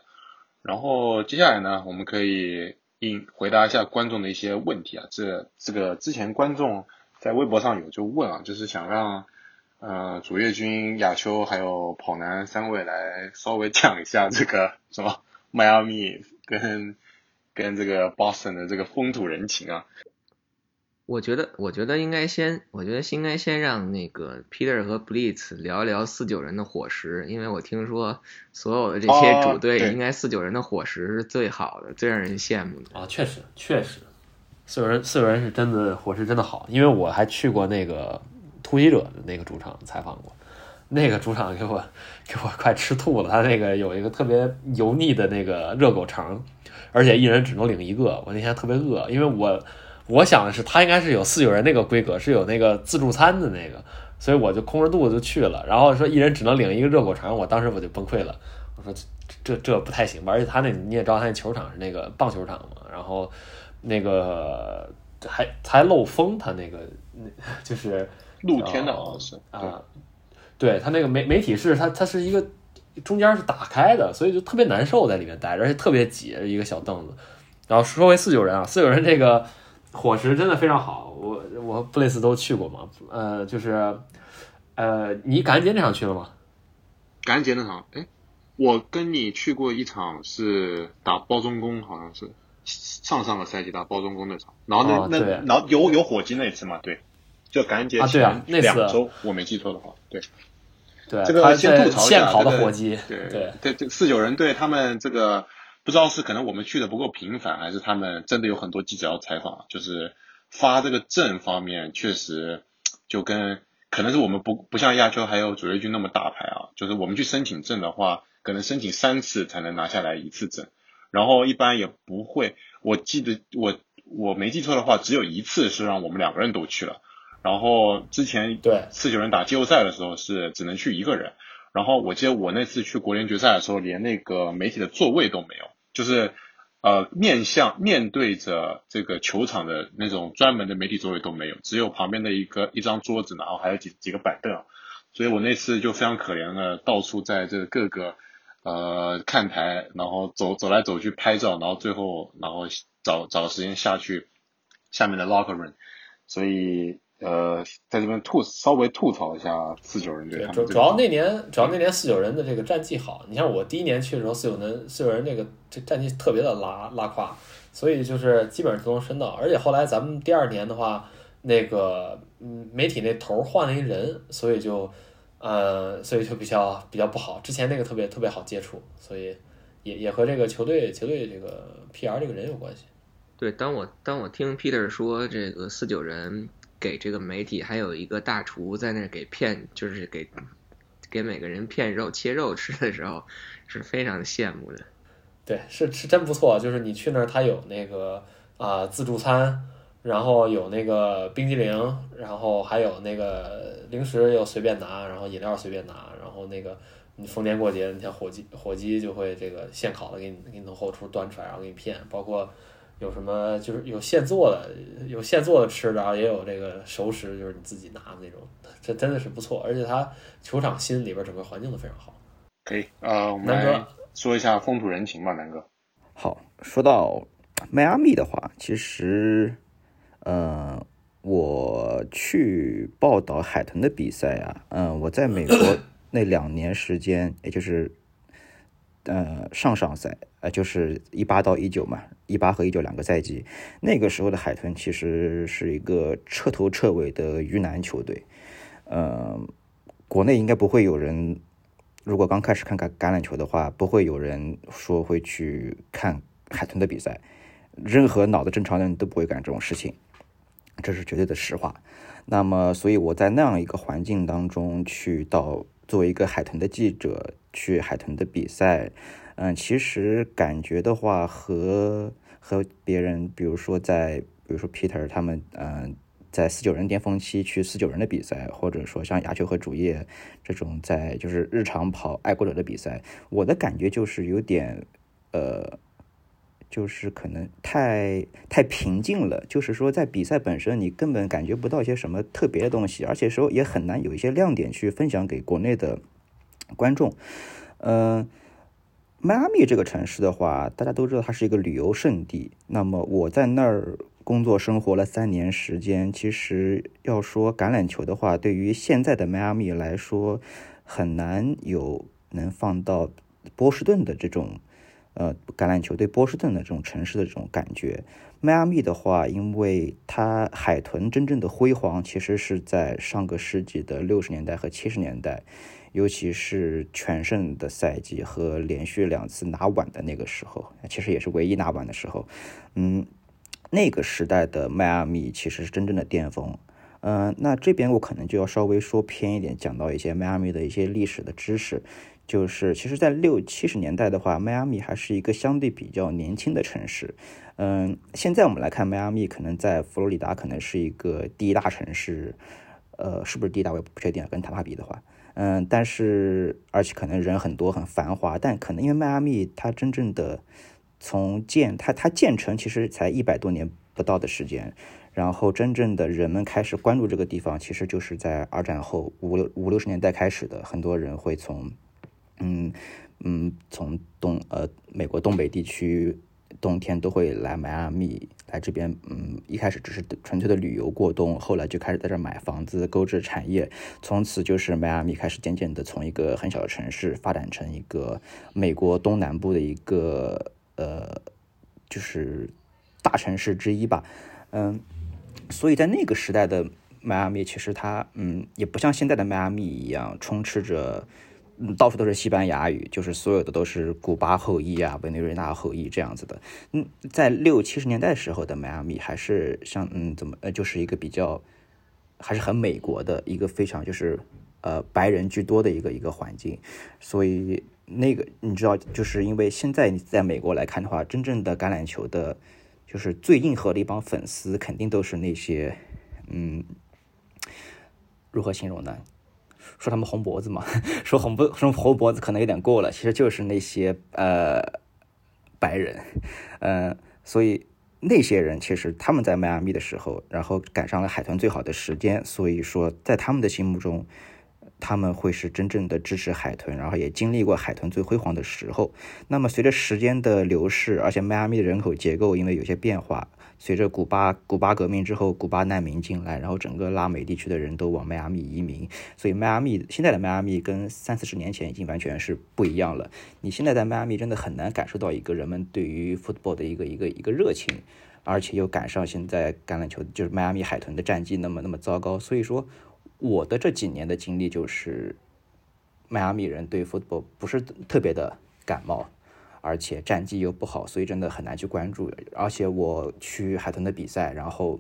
然后接下来呢，我们可以应回答一下观众的一些问题啊。这这个之前观众在微博上有就问啊，就是想让呃主页君、亚秋还有跑男三位来稍微讲一下这个 什么迈阿密跟跟这个 Boston 的这个风土人情啊。我觉得，我觉得应该先，我觉得应该先让那个 Peter 和 Blitz 聊一聊四九人的伙食，因为我听说所有的这些哦主队，应该四九人的伙食是最好的，最让人羡慕的。啊，确实确实，四九人四有人是真的伙食真的好，因为我还去过那个突袭者的那个主场采访过，那个主场给我给我快吃吐了，他那个有一个特别油腻的那个热狗肠，而且一人只能领一个，我那天特别饿，因为我我想的是他应该是有四九人那个规格，是有那个自助餐的那个，所以我就空着肚子就去了，然后说一人只能领一个热狗肠，我当时我就崩溃了，我说这这这不太行吧？而且他那你也知道，他那球场是那个棒球场嘛，然后那个还还漏风，他那个那就是 露天的哦好像是，啊，对他那个媒媒体室，他他是一个中间是打开的，所以就特别难受在里面待着，而且特别挤，一个小凳子。然后说回四九人啊，四九人这个伙食真的非常好，我我布雷斯都去过嘛，呃，就是呃，你感恩节那场去了吗？感恩节那场，哎，我跟你去过一场是打包中工，好像是上上个赛季打包中工那场，然后那、那然后有有火鸡那一次嘛，对，就感恩节啊对啊前那两周，我没记错的话，对。对，这个他在先吐槽一下现烤的这个火鸡，对对。对，这四九人队他们这个不知道是可能我们去的不够频繁，还是他们真的有很多记者要采访，就是发这个证方面确实就跟可能是我们不不像亚洲还有主力军那么大牌啊，就是我们去申请证的话，可能申请三次才能拿下来一次证，然后一般也不会，我记得我我没记错的话，只有一次是让我们两个人都去了。然后之前对四九人打季后赛的时候是只能去一个人，然后我记得我那次去国联决赛的时候，连那个媒体的座位都没有，就是呃面向面对着这个球场的那种专门的媒体座位都没有，只有旁边的一个一张桌子，然后还有几几个板凳，所以我那次就非常可怜的到处在这各个呃看台，然后走走来走去拍照，然后最后然后找找个时间下去下面的 locker room，所以。呃，在这边吐稍微吐槽一下四九人队主主要那年主要那年四九人的这个战绩好，你像我第一年去的时候，四九人四九人这个这战绩特别的拉拉胯，所以就是基本上都能升到，而且后来咱们第二年的话，那个嗯媒体那头儿换了一人，所以就呃所以就比较比较不好，之前那个特别特别好接触，所以也也和这个球队球队这个 PR 这个人有关系。对，当我当我听 Peter 说这个四九人给这个媒体还有一个大厨在那给片，就是给给每个人片肉切肉吃的时候，是非常羡慕的。对，是是真不错。就是你去那儿，他有那个啊、自助餐，然后有那个冰激凌，然后还有那个零食又随便拿，然后饮料随便拿，然后那个你逢年过节，你像火鸡火鸡就会这个现烤的给你给你从后厨端出来，然后给你片，包括有什么就是有现做的，有现做的吃的，然后也有这个熟食，就是你自己拿的那种，这真的是不错。而且它球场心里边整个环境都非常好。可以，呃，我们南哥来说一下风土人情吧，南哥。好，说到迈阿密的话，其实，呃，我去报道海豚的比赛啊，嗯、我在美国 那两年时间，也就是，呃，上上赛，就是一八到一九嘛，一八和一九两个赛季，那个时候的海豚其实是一个彻头彻尾的鱼腩球队，呃，国内应该不会有人如果刚开始看橄橄榄球的话，不会有人说会去看海豚的比赛，任何脑子正常的人都不会干这种事情，这是绝对的实话。那么，所以我在那样一个环境当中去到作为一个海豚的记者去海豚的比赛，嗯，其实感觉的话和和别人，比如说在比如说 Peter 他们，嗯。在四九人巅峰期去四九人的比赛，或者说像亚球和主业这种在就是日常跑爱国者的比赛，我的感觉就是有点，呃，就是可能太太平静了。就是说在比赛本身，你根本感觉不到一些什么特别的东西，而且说也很难有一些亮点去分享给国内的观众。嗯、迈阿密这个城市的话，大家都知道它是一个旅游胜地。那么我在那儿工作生活了三年时间，其实要说橄榄球的话，对于现在的迈阿密来说，很难有能放到波士顿的这种呃橄榄球对波士顿的这种城市的这种感觉。迈阿密的话，因为它海豚真正的辉煌，其实是在上个世纪的六十年代和七十年代。尤其是全胜的赛季和连续两次拿碗的那个时候，其实也是唯一拿碗的时候。嗯，那个时代的迈阿密其实是真正的巅峰。嗯、那这边我可能就要稍微说偏一点，讲到一些迈阿密的一些历史的知识。就是其实，在六七十年代的话，迈阿密还是一个相对比较年轻的城市。嗯，现在我们来看，迈阿密可能在佛罗里达可能是一个第一大城市，呃，是不是第一大我也不确定，跟塔帕比的话。嗯，但是而且可能人很多很繁华，但可能因为迈阿密它真正的从建它它建成其实才一百多年不到的时间，然后真正的人们开始关注这个地方，其实就是在二战后五六五六十年代开始的，很多人会从嗯嗯从东呃美国东北地区冬天都会来迈阿密来这边，嗯，一开始只是纯粹的旅游过冬，后来就开始在这买房子，购置产业，从此就是迈阿密开始渐渐的从一个很小的城市发展成一个美国东南部的一个呃，就是大城市之一吧，嗯，所以在那个时代的迈阿密，其实它，嗯，也不像现在的迈阿密一样充斥着。嗯，到处都是西班牙语，就是所有的都是古巴后裔啊，委内瑞拉后裔这样子的。嗯，在六七十年代时候的迈阿密还是像嗯怎么呃，就是一个比较还是很美国的一个非常就是呃白人居多的一个一个环境。所以那个你知道，就是因为现在你在美国来看的话，真正的橄榄球的，就是最硬核的一帮粉丝，肯定都是那些嗯，如何形容呢？说他们红脖子嘛，说红不说红脖子可能有点过了，其实就是那些呃白人，嗯，所以那些人其实他们在迈阿密的时候，然后赶上了海豚最好的时间，所以说在他们的心目中，他们会是真正的支持海豚，然后也经历过海豚最辉煌的时候。那么随着时间的流逝，而且迈阿密的人口结构因为有些变化。随着古巴古巴革命之后，古巴难民进来，然后整个拉美地区的人都往迈阿密移民，所以迈阿密现在的迈阿密跟三四十年前已经完全是不一样了。你现在在迈阿密真的很难感受到一个人们对于 football 的一个一个一个热情，而且又赶上现在橄榄球就是迈阿密海豚的战绩那么那么糟糕，所以说我的这几年的经历就是迈阿密人对 football 不是特别的感冒。而且战绩又不好，所以真的很难去关注。而且我去海豚的比赛，然后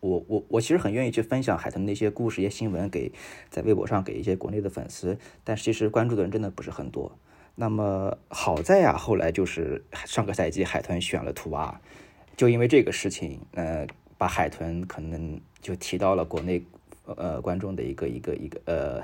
我我我其实很愿意去分享海豚那些故事、一些新闻给在微博上给一些国内的粉丝，但其实关注的人真的不是很多。那么好在啊，后来就是上个赛季海豚选了图瓦，就因为这个事情，呃，把海豚可能就提到了国内呃观众的一个一个一个呃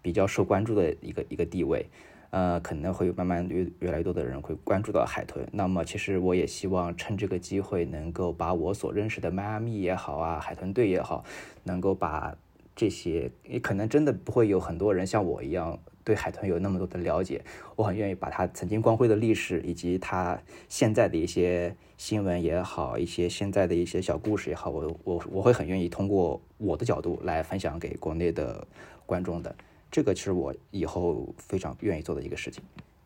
比较受关注的一个一个地位。呃，可能会慢慢越越来越多的人会关注到海豚。那么，其实我也希望趁这个机会，能够把我所认识的迈阿密也好啊，海豚队也好，能够把这些，也可能真的不会有很多人像我一样对海豚有那么多的了解。我很愿意把他曾经光辉的历史，以及他现在的一些新闻也好，一些现在的一些小故事也好，我我我会很愿意通过我的角度来分享给国内的观众的。这个是我以后非常愿意做的一个事情。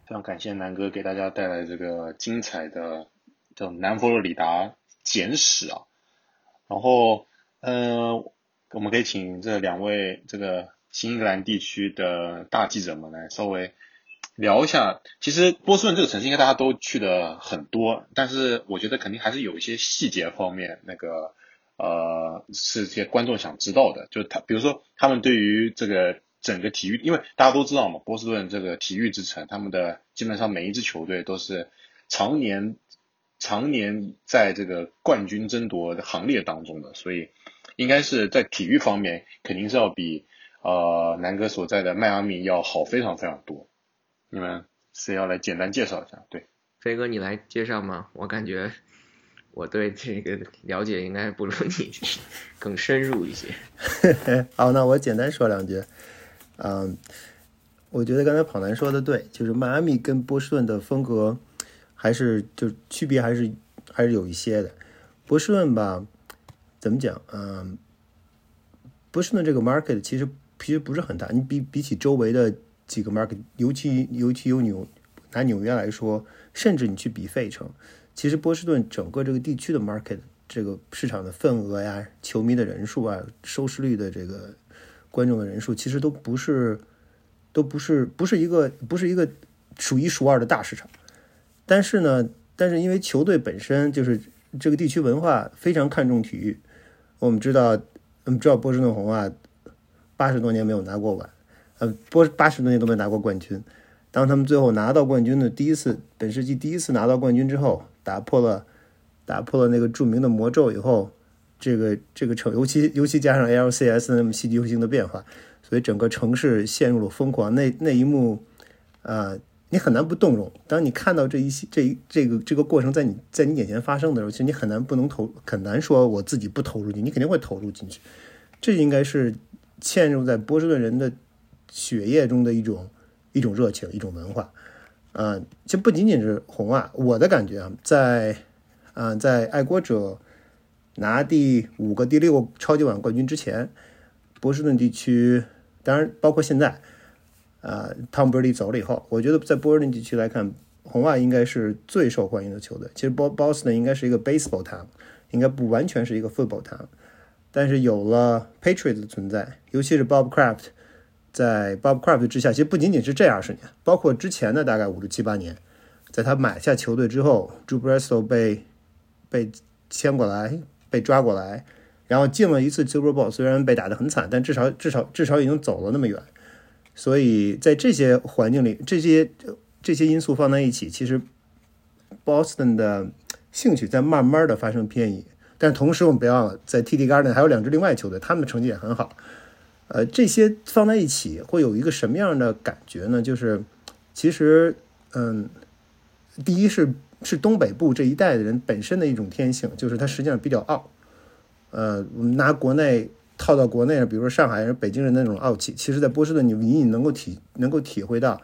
非常感谢南哥给大家带来这个精彩的叫南佛罗里达简史啊。然后，嗯，我们可以请这两位这个新英格兰地区的大记者们来稍微聊一下。其实波士顿这个城市应该大家都去的很多，但是我觉得肯定还是有一些细节方面那个呃是些观众想知道的，就是他比如说他们对于这个。整个体育，因为大家都知道嘛，波士顿这个体育之城，他们的基本上每一支球队都是常年常年在这个冠军争夺的行列当中的，所以应该是在体育方面肯定是要比呃南哥所在的迈阿密要好非常非常多。你们谁要来简单介绍一下？对，飞哥你来介绍吗？我感觉我对这个了解应该不如你更深入一些。好，那我简单说两句。嗯，我觉得刚才跑男说的对，就是迈阿密跟波士顿的风格还是就区别还是还是有一些的。波士顿吧，怎么讲？嗯，波士顿这个 market 其实其实不是很大，你比比起周围的几个 market，尤其尤其有纽拿纽约来说，甚至你去比费城，其实波士顿整个这个地区的 market 这个市场的份额呀、球迷的人数啊、收视率的这个。观众的人数其实都不是，都不是不是一个不是一个数一数二的大市场，但是呢，但是因为球队本身就是这个地区文化非常看重体育，我们知道，我们知道波士顿红啊，八十多年没有拿过碗，呃，波八十多年都没拿过冠军，当他们最后拿到冠军的第一次，本世纪第一次拿到冠军之后，打破了打破了那个著名的魔咒以后。这个这个城，尤其尤其加上 LCS 那么戏剧性的变化，所以整个城市陷入了疯狂。那那一幕，啊，你很难不动容。当你看到这一些这一这个这个过程在你在你眼前发生的时候，其实你很难不能投，很难说我自己不投入进，你肯定会投入进去。这应该是嵌入在波士顿人的血液中的一种一种热情，一种文化。啊，这不仅仅是红啊，我的感觉啊，在啊、在爱国者拿第五个、第六个超级碗冠军之前，波士顿地区，当然包括现在，啊、汤姆布利走了以后，我觉得在波士顿地区来看，红袜应该是最受欢迎的球队。其实波 Boston 应该是一个 baseball town，应该不完全是一个 football town，但是有了 Patriots 的存在，尤其是 Bob Kraft，在 Bob Kraft 之下，其实不仅仅是这二十年，包括之前的大概五六七八年，在他买下球队之后，Drew Bledsoe 被被签过来，被抓过来，然后进了一次 Super Bowl，虽然被打得很惨，但至少至少至少已经走了那么远。所以在这些环境里，这些这些因素放在一起，其实 Boston 的兴趣在慢慢的发生偏移。但同时我们别忘了，在 TD Garden 还有两支另外球队，他们的成绩也很好。呃，这些放在一起会有一个什么样的感觉呢？就是其实，嗯，第一是是东北部这一带的人本身的一种天性，就是他实际上比较傲。呃，我们拿国内套到国内，比如说上海人、北京人那种傲气，其实在波士顿你隐隐能够体能够体会到，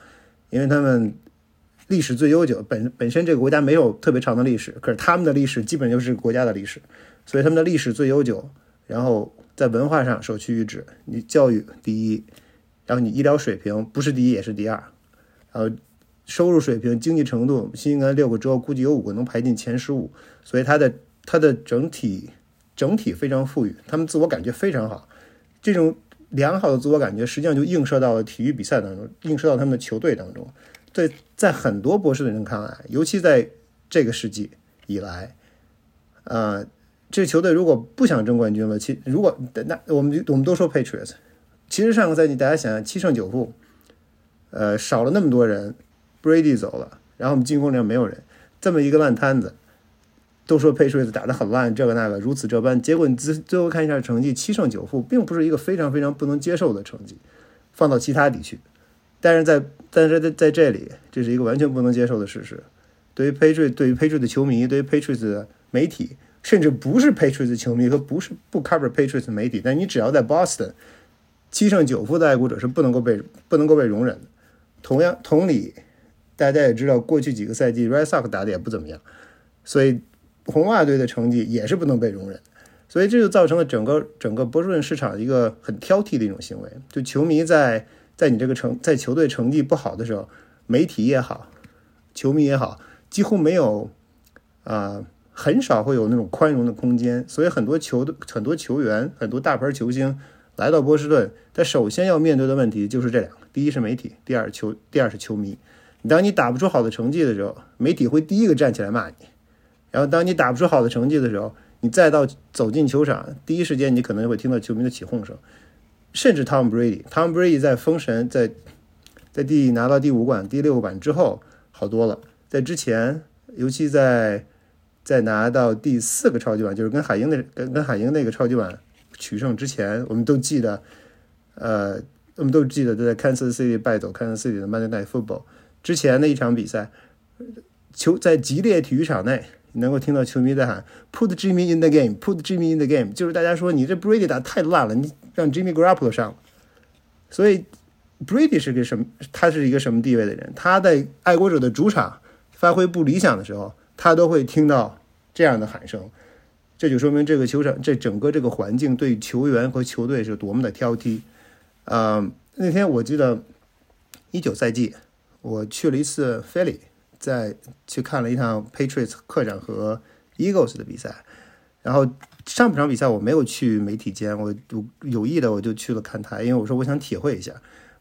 因为他们历史最悠久，本本身这个国家没有特别长的历史，可是他们的历史基本就是国家的历史，所以他们的历史最悠久，然后在文化上首屈一指，你教育第一，然后你医疗水平不是第一也是第二，然后收入水平、经济程度，新英格兰六个州估计有五个能排进前十五，所以它的它的整体整体非常富裕，他们自我感觉非常好，这种良好的自我感觉实际上就映射到了体育比赛当中，映射到他们的球队当中。对，在很多博士的人看来，尤其在这个世纪以来，啊、这球队如果不想争冠军了，其如果那我们我们都说 Patriots，其实上个赛季大家想想七胜九负，呃，少了那么多人，Brady 走了，然后我们进攻上没有人，这么一个烂摊子，都说 Patriots 打得很烂，这个那个如此这般，结果你最最后看一下成绩，七胜九负，并不是一个非常非常不能接受的成绩，放到其他地区，但是在但是在在这里，这是一个完全不能接受的事实。对于 Patriots 对于 Patriots 的球迷，对于 Patriots 的媒体，甚至不是 Patriots 的球迷和不是不 cover Patriots 的媒体，但你只要在 Boston，七胜九负的爱国者是不能够被不能够被容忍的。同样，同理，大家也知道，过去几个赛季 Red Sox 打的也不怎么样，所以红袜队的成绩也是不能被容忍。所以这就造成了整个整个波士顿市场一个很挑剔的一种行为，就球迷在在你这个成在球队成绩不好的时候，媒体也好，球迷也好，几乎没有啊、很少会有那种宽容的空间。所以很多球的很多球员，很多大牌球星来到波士顿，他首先要面对的问题就是这两个：第一是媒体，第二球，第二是球迷。当你打不出好的成绩的时候，媒体会第一个站起来骂你；然后当你打不出好的成绩的时候，你再到走进球场，第一时间你可能就会听到球迷的起哄声，甚至 Tom Brady，Tom Brady 在封神在在第拿到第五冠、第六冠之后好多了，在之前，尤其在在拿到第四个超级碗，就是跟海鹰的跟跟海鹰那个超级碗取胜之前，我们都记得，呃，我们都记得在 Kansas City 败走 Kansas City 的 Monday Night Football 之前的一场比赛，球在激烈体育场内。能够听到球迷在喊 “Put Jimmy in the game, Put Jimmy in the game”，就是大家说你这 Brady 打太烂了，你让 Jimmy Garoppolo 上了。所以 Brady 是个什么？他是一个什么地位的人？他在爱国者的主场发挥不理想的时候，他都会听到这样的喊声。这就说明这个球场，这整个这个环境对球员和球队是多么的挑剔。啊、那天我记得一九赛季，我去了一次菲利，在去看了一场 Patriots 客场和 Eagles 的比赛。然后上半场比赛我没有去媒体间，我我有意的我就去了看台，因为我说我想体会一下。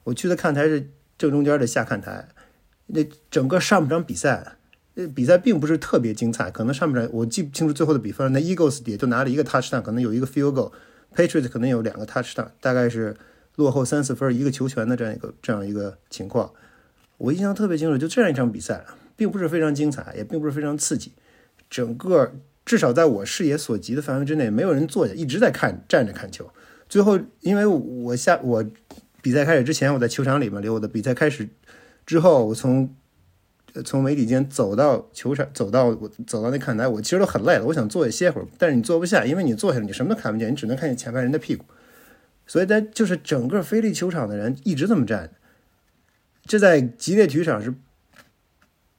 我去的看台是正中间的下看台，那整个上半场比赛，呃，比赛并不是特别精彩，可能上半场我记不清楚最后的比分，那 Eagles 也就拿了一个 touchdown，可能有一个 field goal，Patriots 可能有两个 touchdown，大概是落后三四分一个球权的这样一个这样一个情况。我印象特别清楚，就这样一场比赛，并不是非常精彩，也并不是非常刺激，整个至少在我视野所及的范围之内，没有人坐下，一直在看站着看球。最后，因为我下我比赛开始之前，我在球场里面溜达；比赛开始之后，我从从媒体间走到球场，走到我走到那看台，我其实都很累了，我想坐下歇会儿，但是你坐不下，因为你坐下了，你什么都看不见，你只能看见前排人的屁股。所以在就是整个菲利球场的人一直这么站着，这在激烈体育场是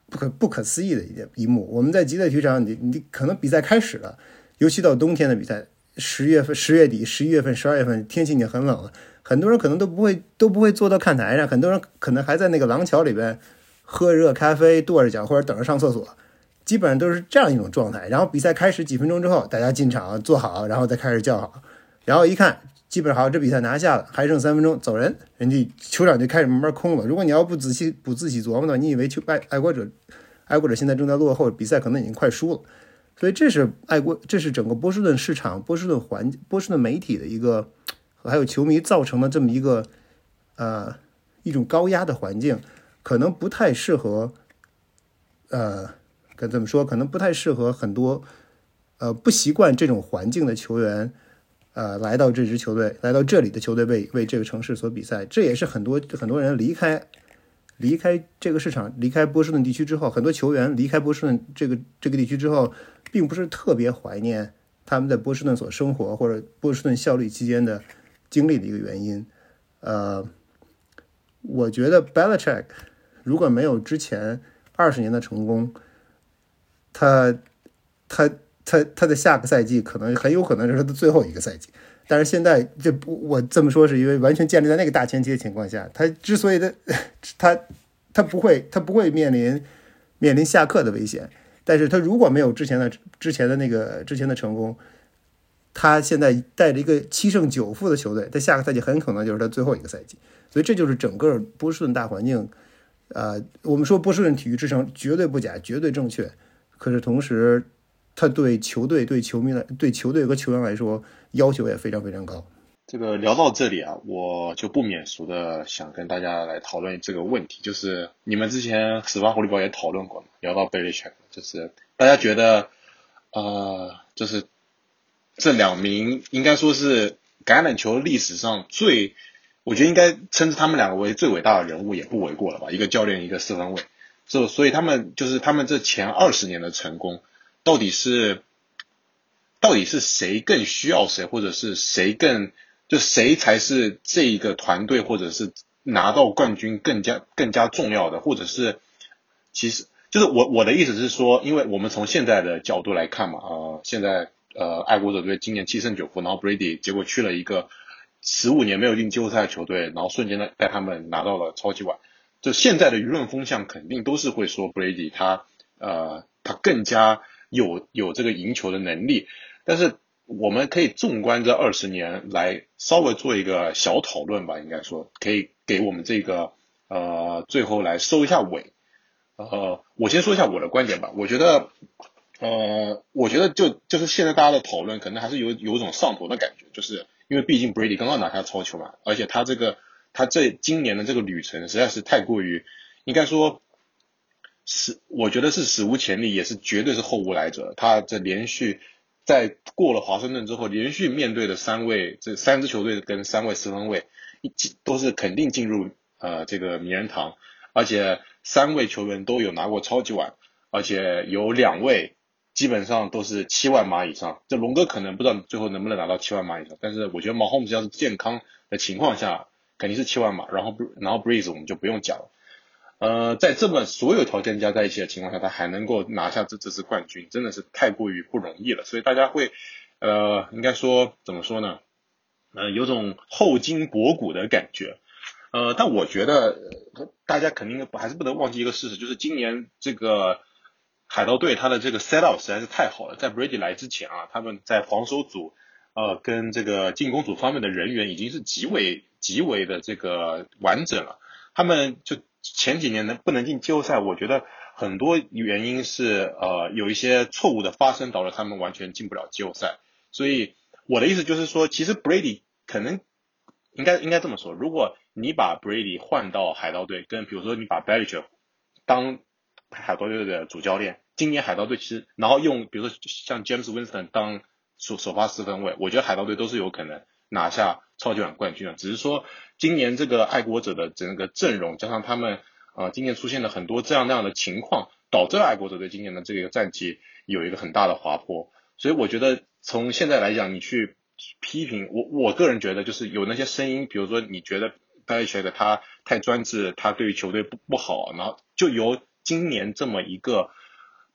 不可不可思议的一一幕。我们在极乐体育场，你你可能比赛开始了，尤其到冬天的比赛，十月份、十月底、十一月份、十二月份，天气已经很冷了，很多人可能都不会都不会坐到看台上，很多人可能还在那个廊桥里边喝热咖啡、跺着脚或者等着上厕所，基本上都是这样一种状态。然后比赛开始几分钟之后，大家进场坐好，然后再开始叫好，然后一看。基本上，这比赛拿下了，还剩三分钟走人，人家球场就开始慢慢空了。如果你要不仔细不自己琢磨的，你以为球爱爱国者，爱国者现在正在落后，比赛可能已经快输了。所以这是爱国，这是整个波士顿市场、波士顿环、波士顿媒体的一个，还有球迷造成的这么一个呃一种高压的环境，可能不太适合，呃，该怎么说？可能不太适合很多呃不习惯这种环境的球员。呃，来到这支球队，来到这里的球队为为这个城市所比赛，这也是很多很多人离开离开这个市场，离开波士顿地区之后，很多球员离开波士顿这个这个地区之后，并不是特别怀念他们在波士顿所生活或者波士顿效力期间的经历的一个原因。呃，我觉得 Belichick 如果没有之前二十年的成功，他他。他他的下个赛季可能很有可能是他的最后一个赛季，但是现在这不我这么说是因为完全建立在那个大前提的情况下，他之所以他他他不会他不会面临面临下课的危险，但是他如果没有之前的之前的那个之前的成功，他现在带着一个七胜九负的球队，他下个赛季很可能就是他最后一个赛季，所以这就是整个波士顿大环境，呃，我们说波士顿体育之城绝对不假，绝对正确，可是同时。他对球队、对球迷来、对球队和球员来说要求也非常非常高。这个聊到这里啊，我就不免俗的想跟大家来讨论这个问题，就是你们之前死八狐狸堡也讨论过嘛，聊到贝利切克，就是大家觉得，呃，就是这两名应该说是橄榄球历史上最，我觉得应该称之他们两个为最伟大的人物也不为过了吧？一个教练，一个四分卫，就所以他们就是他们这前二十年的成功。到底是，到底是谁更需要谁，或者是谁更就谁才是这一个团队，或者是拿到冠军更加更加重要的，或者是其实就是我我的意思是说，因为我们从现在的角度来看嘛，呃，现在呃爱国者队今年七胜九负，然后 Brady 结果去了一个十五年没有进季后赛的球队，然后瞬间的带他们拿到了超级碗，就现在的舆论风向肯定都是会说 Brady 他呃他更加。有有这个赢球的能力，但是我们可以纵观这二十年来稍微做一个小讨论吧，应该说可以给我们这个呃最后来收一下尾。呃，我先说一下我的观点吧。我觉得呃，我觉得就就是现在大家的讨论可能还是有有一种上头的感觉，就是因为毕竟 Brady 刚刚拿下超球嘛，而且他这个他这今年的这个旅程实在是太过于应该说。史，我觉得是史无前例，也是绝对是后无来者。他这连续在过了华盛顿之后，连续面对的三位这三支球队跟三位四分卫，一都是肯定进入呃这个名人堂，而且三位球员都有拿过超级碗，而且有两位基本上都是七万码以上。这龙哥可能不知道最后能不能拿到七万码以上，但是我觉得马洪姆要是健康的情况下，肯定是七万码。然后然后 Breeze 我们就不用讲了。呃，在这么所有条件加在一起的情况下，他还能够拿下这这次冠军，真的是太过于不容易了。所以大家会，呃，应该说怎么说呢？呃，有种后筋博骨的感觉。呃，但我觉得大家肯定还是不能忘记一个事实，就是今年这个海盗队他的这个 set up 实在是太好了。在 Brady 来之前啊，他们在防守组呃跟这个进攻组方面的人员已经是极为极为的这个完整了，他们就。前几年能不能进季后赛，我觉得很多原因是呃有一些错误的发生，导致他们完全进不了季后赛。所以我的意思就是说，其实 Brady 可能应该应该这么说：，如果你把 Brady 换到海盗队，跟比如说你把 Belichick 当海盗队的主教练，今年海盗队其实然后用比如说像 James Winston 当首首发四分卫，我觉得海盗队都是有可能拿下超级碗冠军啊，只是说。今年这个爱国者的整个阵容，加上他们啊，今年出现了很多这样那样的情况，导致爱国者队今年的这个战绩有一个很大的滑坡。所以我觉得从现在来讲，你去批评我，我个人觉得就是有那些声音，比如说你觉得 b e l i c h 他太专制，他对于球队不不好，然后就由今年这么一个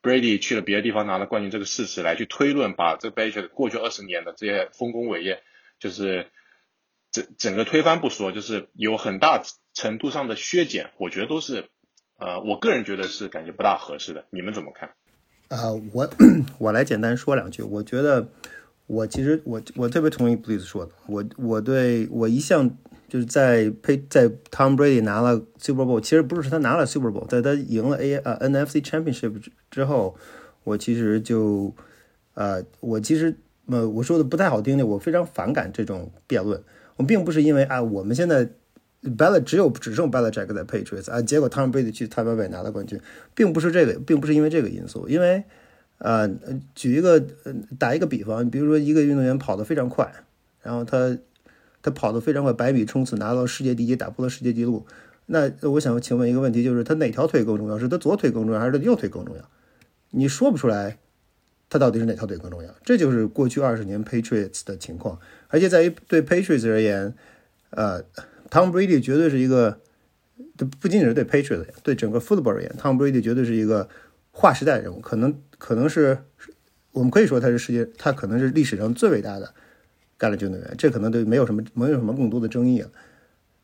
Brady 去了别的地方拿了冠军这个事实来去推论，把这 Beich 过去二十年的这些丰功伟业，就是整整个推翻不说，就是有很大程度上的削减，我觉得都是呃，我个人觉得是感觉不大合适的。你们怎么看？啊、我 我来简单说两句。我觉得我其实我我特别同意 Please 说的，我我对我一向就是在配在 Tom Brady 拿了 Super Bowl，其实不是他拿了 Super Bowl，在他赢了 A 呃 NFC Championship 之之后，我其实就呃我其实呃我说的不太好听的，我非常反感这种辩论。我并不是因为啊我们现在，Bella 只有只剩 Bella Jack 在 Patriots 啊，结果 Tom Brady 去 Tampa Bay 拿了冠军，并不是这个，并不是因为这个因素，因为呃，举一个打一个比方，比如说一个运动员跑得非常快，然后他他跑得非常快，百米冲刺拿到世界第一，打破了世界纪录。那我想请问一个问题，就是他哪条腿更重要？是他左腿更重要，还是他右腿更重要？你说不出来，他到底是哪条腿更重要？这就是过去二十年 Patriots 的情况，而且在于对 Patriots 而言，呃，Tom Brady 绝对是一个，这不仅仅是对 Patriots，对整个 football 而言，Tom Brady 绝对是一个划时代人物，可能可能是我们可以说他是世界，他可能是历史上最伟大的橄榄球运动员，这可能对没有什么没有什么更多的争议了。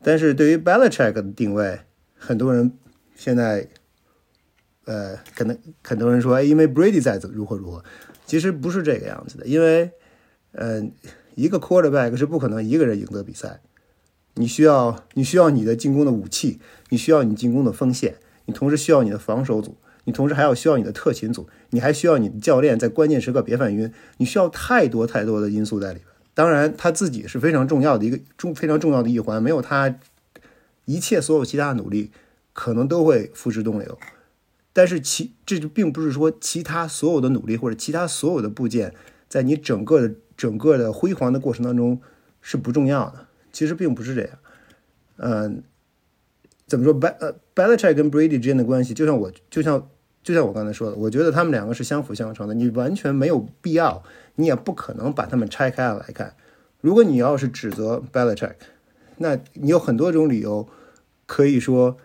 但是对于 Belichick 的定位，很多人现在，呃，可能很多人说，哎，因为 Brady 在如何如何，其实不是这个样子的，因为，呃，一个 quarterback 是不可能一个人赢得比赛，你需要你需要你的进攻的武器，你需要你进攻的锋线，你同时需要你的防守组，你同时还要需要你的特勤组，你还需要你的教练在关键时刻别犯晕，你需要太多太多的因素在里边。当然，他自己是非常重要的一个重非常重要的一环，没有他，一切所有其他的努力可能都会付之东流。但是其这就并不是说其他所有的努力或者其他所有的部件在你整个的整个的辉煌的过程当中是不重要的，其实并不是这样。嗯，怎么说 b 呃 Belichick 跟 Brady 之间的关系，就像我就像就像我刚才说的，我觉得他们两个是相辅相成的，你完全没有必要，你也不可能把他们拆开来看。如果你要是指责 Belichick，那你有很多种理由可以说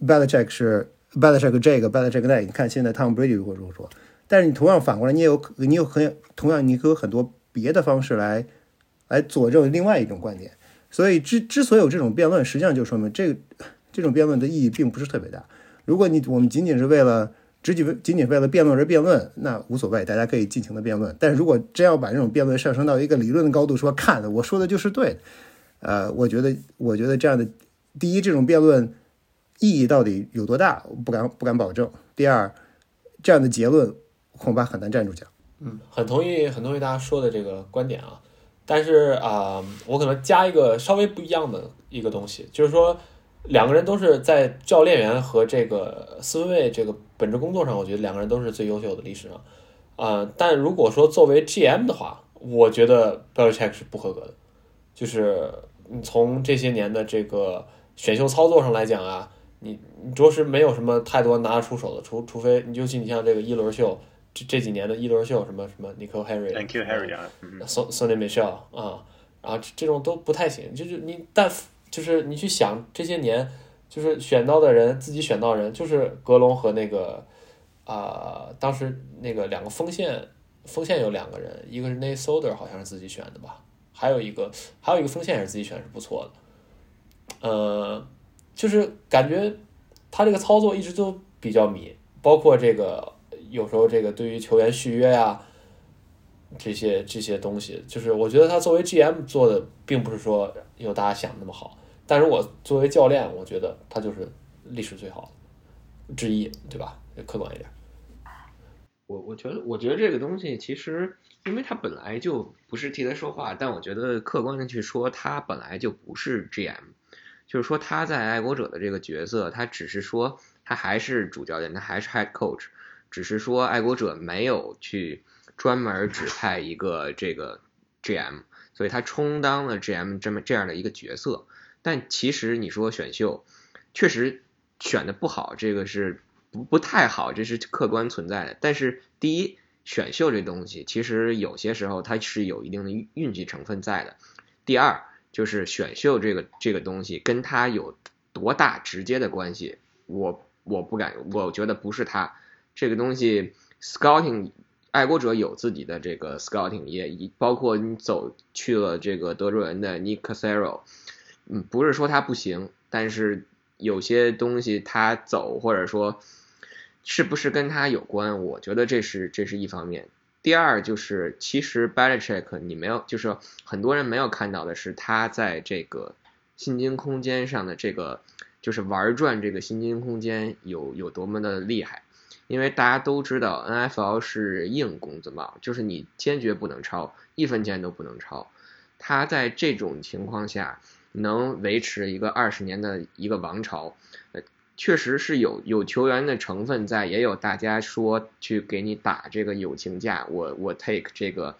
Belichick 是 Belichick 这个 Belichick 那个。你看现在 Tom Brady 如果如何说，但是你同样反过来，你也有你有很同样你可有很多别的方式来来佐证另外一种观点。所以之之所以有这种辩论，实际上就说明这个这种辩论的意义并不是特别大。如果你我们仅仅是为了只仅仅仅为了辩论而辩论，那无所谓，大家可以尽情的辩论。但是如果真要把这种辩论上升到一个理论的高度，说看我说的就是对的，呃，我觉得我觉得这样的第一，这种辩论意义到底有多大，不敢不敢保证。第二，这样的结论恐怕很难站住脚。嗯，很同意，很同意大家说的这个观点啊。但是啊、我可能加一个稍微不一样的一个东西，就是说两个人都是在教练员和这个四分卫这个本职工作上，我觉得两个人都是最优秀的历史上。啊、但如果说作为 GM 的话，我觉得 Belichick 是不合格的。就是你从这些年的这个选秀操作上来讲啊，你你着实没有什么太多拿得出手的，除除非你尤其你像这个一轮秀，这这几年的一轮秀，什么什么 Nicole Harry、Thank you Harry 啊，Sonny Michel 啊，然后这这种都不太行。就是你但就是你去想这些年，就是选到的人，自己选到的人，就是格隆和那个啊、当时那个两个锋线，锋线有两个人，一个是 Nate Solder 好像是自己选的吧，还有一个还有一个锋线也是自己选，是不错的。呃，就是感觉他这个操作一直都比较迷，包括这个有时候这个对于球员续约呀、这些这些东西，就是我觉得他作为 GM 做的并不是说有大家想的那么好，但是我作为教练，我觉得他就是历史最好之一，对吧？客观一点。我我觉得，我觉得这个东西其实，因为他本来就不是替他说话，但我觉得客观的去说，他本来就不是 GM，就是说他在爱国者的这个角色，他只是说他还是主教练，他还是 head coach，只是说爱国者没有去专门指派一个这个 GM，所以他充当了 GM 这么这样的一个角色。但其实你说选秀，确实选的不好，这个是不不太好，这是客观存在的。但是第一，选秀这东西其实有些时候它是有一定的运运气成分在的。第二，就是选秀这个这个东西跟他有多大直接的关系，我我不敢，我觉得不是他这个东西 scouting。爱国者有自己的这个 scouting，也包括你走去了这个德州人的 Nick Casero，嗯，不是说他不行，但是有些东西他走或者说是不是跟他有关，我觉得这是这是一方面。第二就是其实 Belichick 你没有，就是很多人没有看到的是他在这个薪金空间上的这个就是玩转这个薪金空间有有多么的厉害。因为大家都知道，NFL 是硬工资帽，就是你坚决不能超，一分钱都不能超。他在这种情况下能维持一个二十年的一个王朝，确实是有有球员的成分在，也有大家说去给你打这个友情价，我我 take 这个，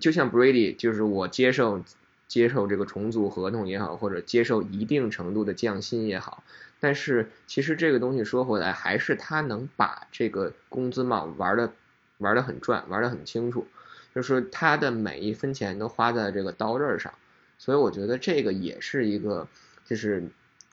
就像 Brady，就是我接受接受这个重组合同也好，或者接受一定程度的降薪也好。但是其实这个东西说回来，还是他能把这个工资帽玩的玩的很转，玩的很清楚，就是他的每一分钱都花在这个刀刃上，所以我觉得这个也是一个就是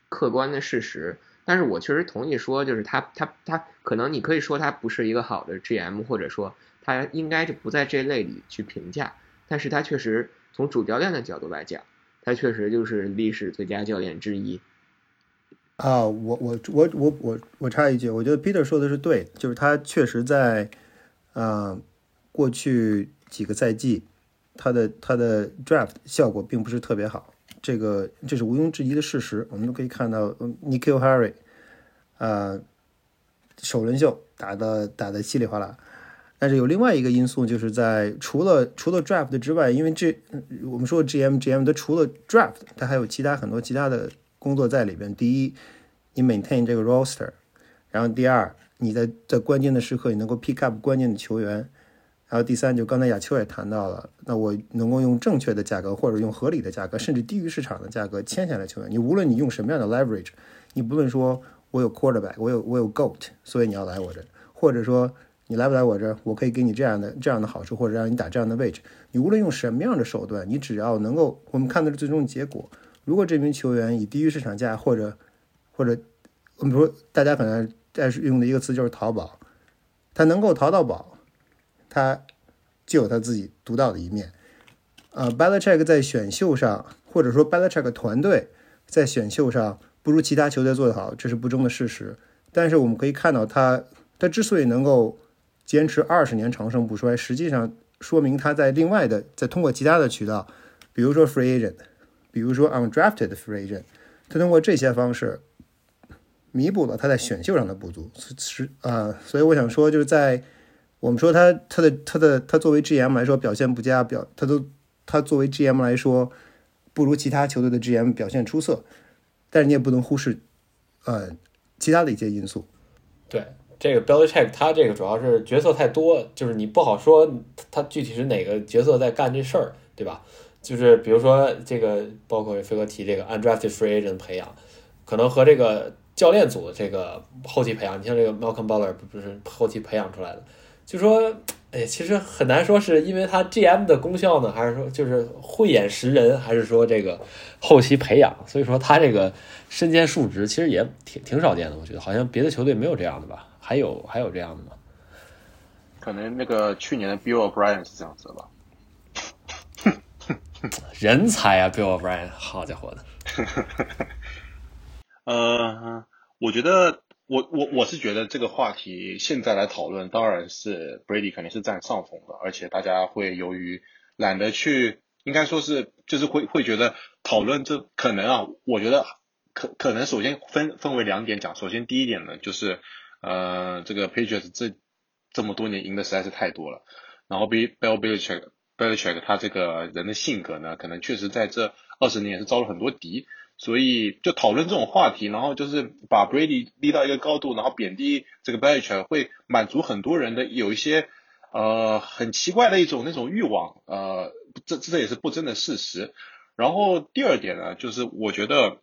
客观的事实。但是我确实同意说，就是他他他可能你可以说他不是一个好的 GM，或者说他应该就不在这类里去评价，但是他确实从主教练的角度来讲，他确实就是历史最佳教练之一。啊，我我我我我我插一句，我觉得 Peter 说的是对，就是他确实在啊过去几个赛季，他的他的 draft 效果并不是特别好，这个这是毋庸置疑的事实。我们都可以看到 n i k o Harry 啊首轮秀打的打的稀里哗啦，但是有另外一个因素，就是在除了除了 draft 之外，因为这我们说 GM GM 它除了 draft，它还有其他很多其他的。工作在里边，第一，你 maintain 这个 roster，然后第二，你在在关键的时刻你能够 pick up 关键的球员，然后第三，就刚才亚秋也谈到了，那我能够用正确的价格或者用合理的价格，甚至低于市场的价格签下来球员。你无论你用什么样的 leverage，你不论说我有 quarterback，我有我有 goat，所以你要来我这，或者说你来不来我这，我可以给你这样的这样的好处，或者让你打这样的位置。你无论用什么样的手段，你只要能够，我们看的是最终结果。如果这名球员以低于市场价，或者或者我们说大家可能在用的一个词就是淘宝，他能够淘到宝，他就有他自己独到的一面。呃 b e l i c h e c k 在选秀上，或者说 b e l i c h e c k 团队在选秀上不如其他球队做得好，这是不争的事实。但是我们可以看到，他他之所以能够坚持二十年长盛不衰，实际上说明他在另外的在通过其他的渠道，比如说 free agent。比如说 undrafted free agent，他通过这些方式弥补了他在选秀上的不足，是啊，所以我想说，就是在我们说他他的他的他作为 GM 来说表现不佳，表他都他作为 GM 来说不如其他球队的 GM 表现出色，但是你也不能忽视呃其他的一些因素。对这个 Belichick，他这个主要是角色太多，就是你不好说他具体是哪个角色在干这事儿，对吧？就是比如说这个，包括飞哥提这个 undrafted free agent 培养，可能和这个教练组的这个后期培养，你像这个 Malcolm Butler 不是后期培养出来的，就说，哎，其实很难说是因为他 GM 的功效呢，还是说就是慧眼识人，还是说这个后期培养，所以说他这个身兼数职，其实也挺挺少见的，我觉得好像别的球队没有这样的吧？还有还有这样的吗？可能那个去年的 Bill O'Brien 是这样子的吧。人才啊，Bill O'Brien，好家伙的。呃，我觉得，我我我是觉得这个话题现在来讨论，当然是 Brady 肯定是占上风的，而且大家会由于懒得去，应该说是就是会会觉得讨论这可能啊，我觉得可可能首先分分为两点讲，首先第一点呢，就是呃，这个 Patriots 这这么多年赢的实在是太多了，然后 Be Bill Belichick。Belichick 他这个人的性格呢，可能确实在这二十年也是招了很多敌，所以就讨论这种话题，然后就是把 Brady 立到一个高度，然后贬低这个 Belichick，会满足很多人的有一些呃很奇怪的一种那种欲望，呃，这这也是不争的事实。然后第二点呢，就是我觉得，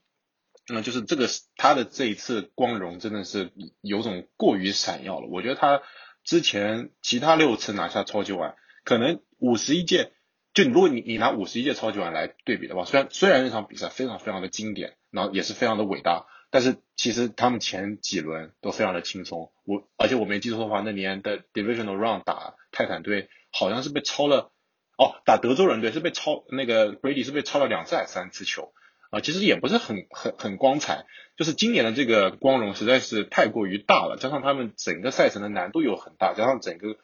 嗯，就是这个他的这一次光荣真的是有种过于闪耀了。我觉得他之前其他六次拿下超级碗。可能五十一届，就如果你你拿五十一届超级碗来对比的话，虽然虽然那场比赛非常非常的经典，然后也是非常的伟大，但是其实他们前几轮都非常的轻松。我而且我没记错的话，那年的 Divisional Round 打泰坦队好像是被超了，哦，打德州人队是被超，那个 Brady 是被超了两次还是三次球啊？其实也不是很很很光彩，就是今年的这个光荣实在是太过于大了，加上他们整个赛程的难度又很大，加上整个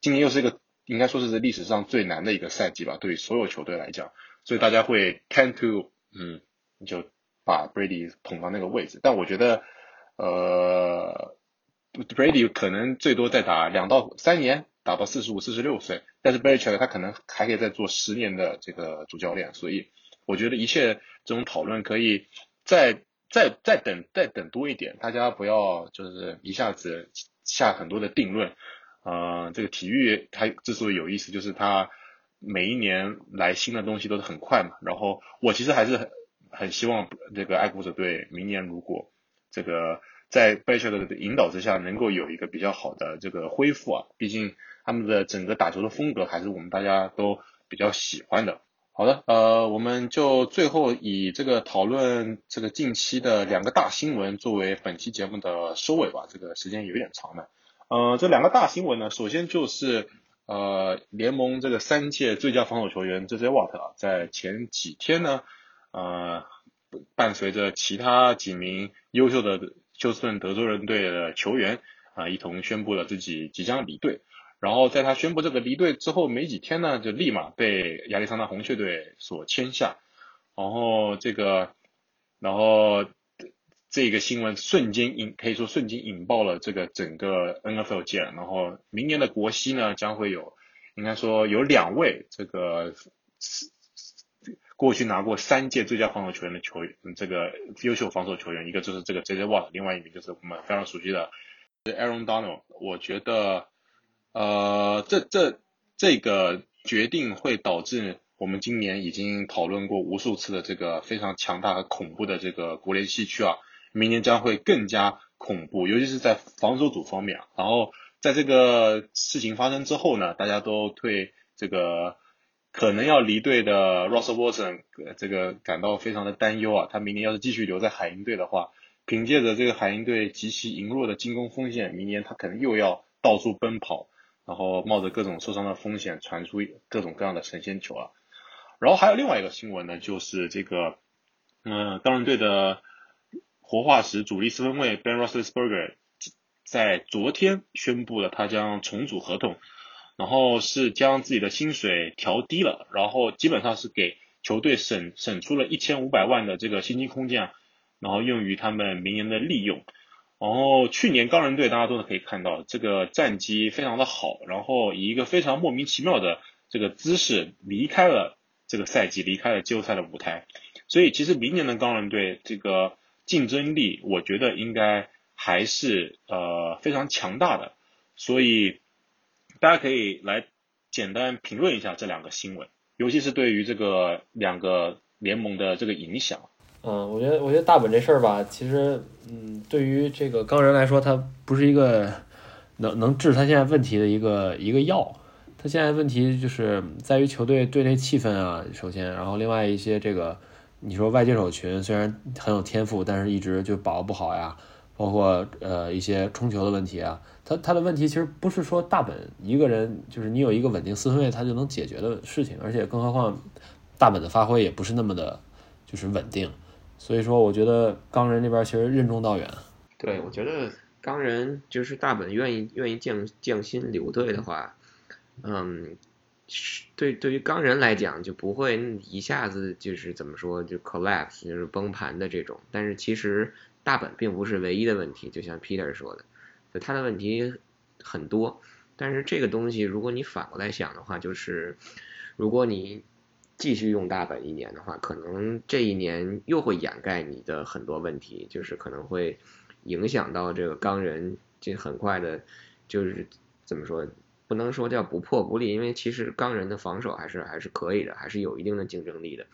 今年又是一个应该说是历史上最难的一个赛季吧，对于所有球队来讲，所以大家会 tend to 嗯就。把 Brady 捧到那个位置，但我觉得，呃，Brady 可能最多再打两到三年，打到四十五、四十六岁，但是 Belichick 他可能还可以再做十年的这个主教练，所以我觉得一切这种讨论可以再再再等再等多一点，大家不要就是一下子下很多的定论。呃，这个体育它之所以有意思，就是它每一年来新的东西都是很快嘛。然后我其实还是很。很希望这个爱国者队明年如果这个在贝切尔的引导之下，能够有一个比较好的这个恢复啊。毕竟他们的整个打球的风格还是我们大家都比较喜欢的。好的，呃，我们就最后以这个讨论这个近期的两个大新闻作为本期节目的收尾吧。这个时间有点长了。呃，这两个大新闻呢，首先就是呃联盟这个三届最佳防守球员 J.J. Watt 啊，在前几天呢。呃，伴随着其他几名优秀的休斯顿德州人队的球员啊，一同宣布了自己即将离队。然后在他宣布这个离队之后没几天呢，就立马被亚利桑那红雀队所签下。然后这个，然后这个新闻瞬间引，可以说瞬间引爆了这个整个 NFL 界。然后明年的国西呢，将会有，应该说有两位这个。过去拿过三届最佳防守球员的球员，这个优秀防守球员，一个就是这个 J.J. Watt，另外一名就是我们非常熟悉的 Aaron Donald。我觉得，呃，这这这个决定会导致我们今年已经讨论过无数次的这个非常强大和恐怖的这个国联西区啊，明年将会更加恐怖，尤其是在防守组方面。然后在这个事情发生之后呢，大家都对这个。可能要离队的 Russell Wilson 这个感到非常的担忧啊，他明年要是继续留在海鹰队的话，凭借着这个海鹰队极其羸弱的进攻锋线，明年他可能又要到处奔跑，然后冒着各种受伤的风险传出各种各样的神仙球啊。然后还有另外一个新闻呢，就是这个，嗯，当人队的活化石主力四分卫 Ben Roethlisberger 在昨天宣布了他将重组合同。然后是将自己的薪水调低了，然后基本上是给球队省省出了一千五百万的这个薪金空间，然后用于他们明年的利用。然后去年钢人队大家都可以看到这个战绩非常的好，然后以一个非常莫名其妙的这个姿势离开了这个赛季，离开了季后赛的舞台。所以其实明年的钢人队这个竞争力，我觉得应该还是呃非常强大的。所以。大家可以来简单评论一下这两个新闻，尤其是对于这个两个联盟的这个影响。嗯，我觉得，我觉得大本这事儿吧，其实，嗯，对于这个钢人来说，它不是一个能能治他现在问题的一个一个药。他现在问题就是在于球队队内气氛啊，首先，然后另外一些这个，你说外接手群虽然很有天赋，但是一直就把握不好呀，包括呃一些冲球的问题啊。他他的问题其实不是说大本一个人，就是你有一个稳定四分卫，他就能解决的事情，而且更何况大本的发挥也不是那么的，就是稳定，所以说我觉得钢人那边其实任重道远。对，我觉得钢人就是大本愿意愿意降降薪留队的话，嗯，对对于钢人来讲就不会一下子就是怎么说就 collapse 就是崩盘的这种，但是其实大本并不是唯一的问题，就像 Peter 说的。他的问题很多，但是这个东西，如果你反过来想的话，就是如果你继续用大本一年的话，可能这一年又会掩盖你的很多问题，就是可能会影响到这个钢人，这很快的，就是怎么说，不能说叫不破不立，因为其实钢人的防守还是还是可以的，还是有一定的竞争力的，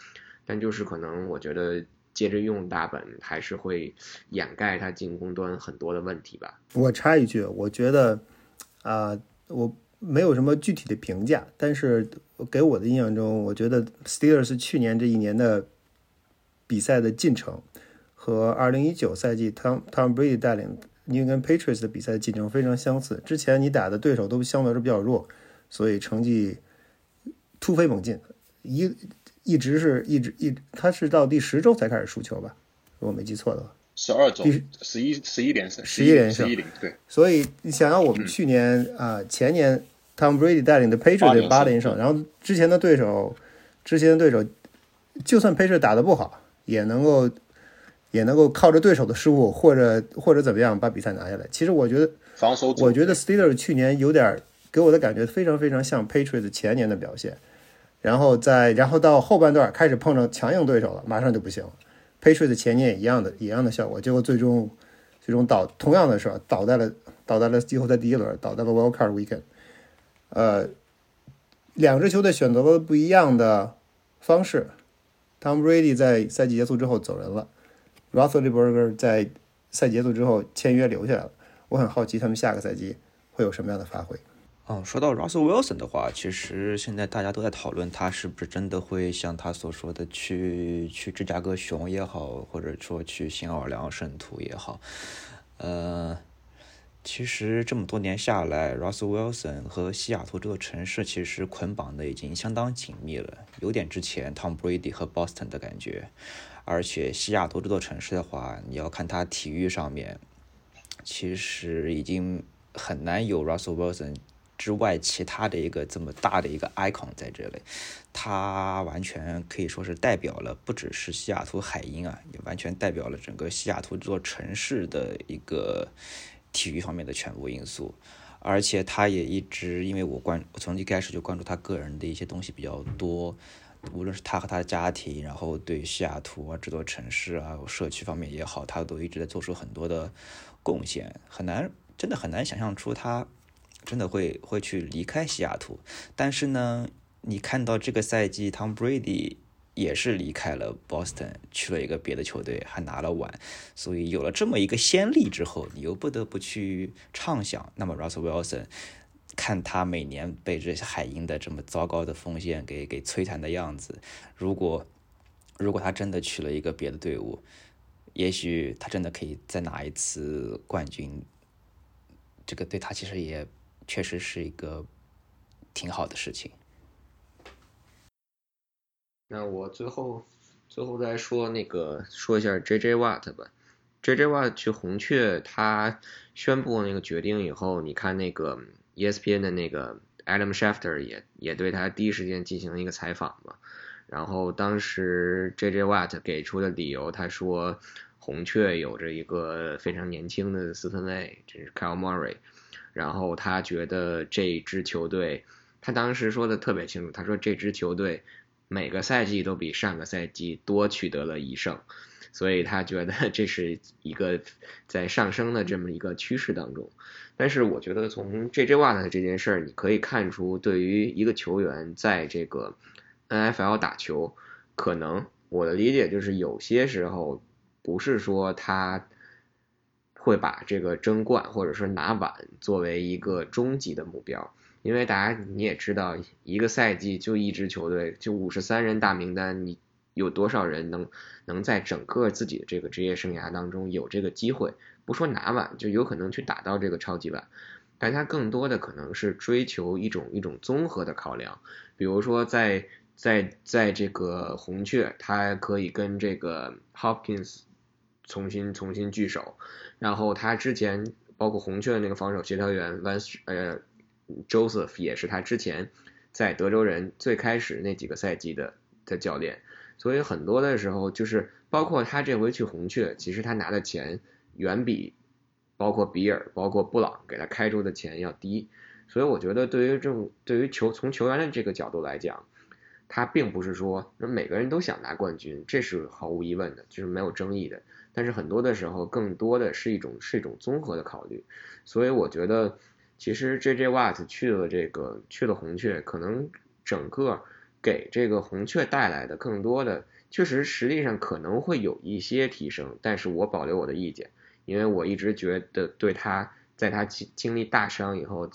但就是可能我觉得。接着用大本还是会掩盖他进攻端很多的问题吧。我插一句，我觉得啊，我没有什么具体的评价，但是给我的印象中，我觉得 Steelers 去年这一年的比赛的进程和2019赛季 Tom Tom Brady 带领 New England Patriots 的比赛进程非常相似。之前你打的对手都相对来说比较弱，所以成绩突飞猛进，一一直是一直一，他是到第十周才开始输球吧，如果没记错的话。十二周第十，一十一连胜，十一连胜十一零，对，所以你想想，我们去年啊、前年 Tom Brady 带领的 Patriots 八八连胜连胜，然后之前的对手，之前的对手，就算 Patriots 打得不好，也能够也能够靠着对手的失误或者或者怎么样把比赛拿下来。其实我觉得，防守我觉得 Steelers 去年有点儿给我的感觉非常非常像 Patriots 前年的表现，然后在然后到后半段开始碰上强硬对手了，马上就不行了。Patriots 前年也一样的一样的效果，结果最终最终倒同样的事儿倒在了倒在了季后赛第一轮，倒在了 Wild Card Weekend。呃，两支球队选择了不一样的方式。Tom Brady 在赛季结束之后走人了 r o s s e l l b e r g e r 在赛结束之后签约留下来了。我很好奇他们下个赛季会有什么样的发挥。嗯，说到 Russell Wilson 的话，其实现在大家都在讨论他是不是真的会像他所说的去去芝加哥熊也好，或者说去新奥尔良圣徒也好，呃，其实这么多年下来，Russell Wilson 和西雅图这座城市其实捆绑的已经相当紧密了，有点之前 Tom Brady 和 Boston 的感觉。而且西雅图这座城市的话，你要看它体育上面，其实已经很难有 Russell Wilson 之外其他的一个这么大的一个 icon 在这里，他完全可以说是代表了不只是西雅图海鹰啊，也完全代表了整个西雅图这座城市的一个体育方面的全部因素。而且他也一直，因为我关从一开始就关注他个人的一些东西比较多，无论是他和他的家庭，然后对西雅图啊这座城市啊社区方面也好，他都一直在做出很多的贡献，很难真的很难想象出他真的会会去离开西雅图。但是呢，你看到这个赛季，Tom Brady 也是离开了 Boston，去了一个别的球队，还拿了碗。所以有了这么一个先例之后，你又不得不去畅想，那么 Russell Wilson。看他每年被这些海鹰的这么糟糕的锋线给给摧残的样子，如果如果他真的去了一个别的队伍，也许他真的可以再拿一次冠军。这个对他其实也确实是一个挺好的事情。那我最后最后再说那个说一下 J.J. Watt 吧。J.J. Watt 去红雀，他宣布那个决定以后，你看那个 ESPN 的那个 Adam Schefter 也也对他第一时间进行了一个采访嘛。然后当时 J.J. Watt 给出的理由，他说红雀有着一个非常年轻的四分卫，这是 Kyle Murray。然后他觉得这支球队，他当时说的特别清楚，他说这支球队每个赛季都比上个赛季多取得了一胜，所以他觉得这是一个在上升的这么一个趋势当中。但是我觉得从 J.J. Watt 这件事，你可以看出，对于一个球员在这个 NFL 打球，可能我的理解就是有些时候不是说他。会把这个争冠或者说拿碗作为一个终极的目标，因为大家你也知道，一个赛季就一支球队，就五十三人大名单，你有多少人能能在整个自己的这个职业生涯当中有这个机会？不说拿碗，就有可能去打到这个超级碗。但他更多的可能是追求一种一种综合的考量，比如说在在在这个红雀，他可以跟这个 Hopkins 重新重新聚首。然后他之前包括红雀的那个防守协调员 Vance 呃 Joseph 也是他之前在德州人最开始那几个赛季的的教练，所以很多的时候就是包括他这回去红雀，其实他拿的钱远比包括比尔、包括布朗给他开出的钱要低，所以我觉得对于这种对于球从球员的这个角度来讲，他并不是说每个人都想拿冠军，这是毫无疑问的，就是没有争议的。但是很多的时候，更多的是一种是一种综合的考虑，所以我觉得其实 J.J. Watt 去了这个去了红雀，可能整个给这个红雀带来的更多的，确实实际上可能会有一些提升，但是我保留我的意见，因为我一直觉得对他在他经经历大伤以后，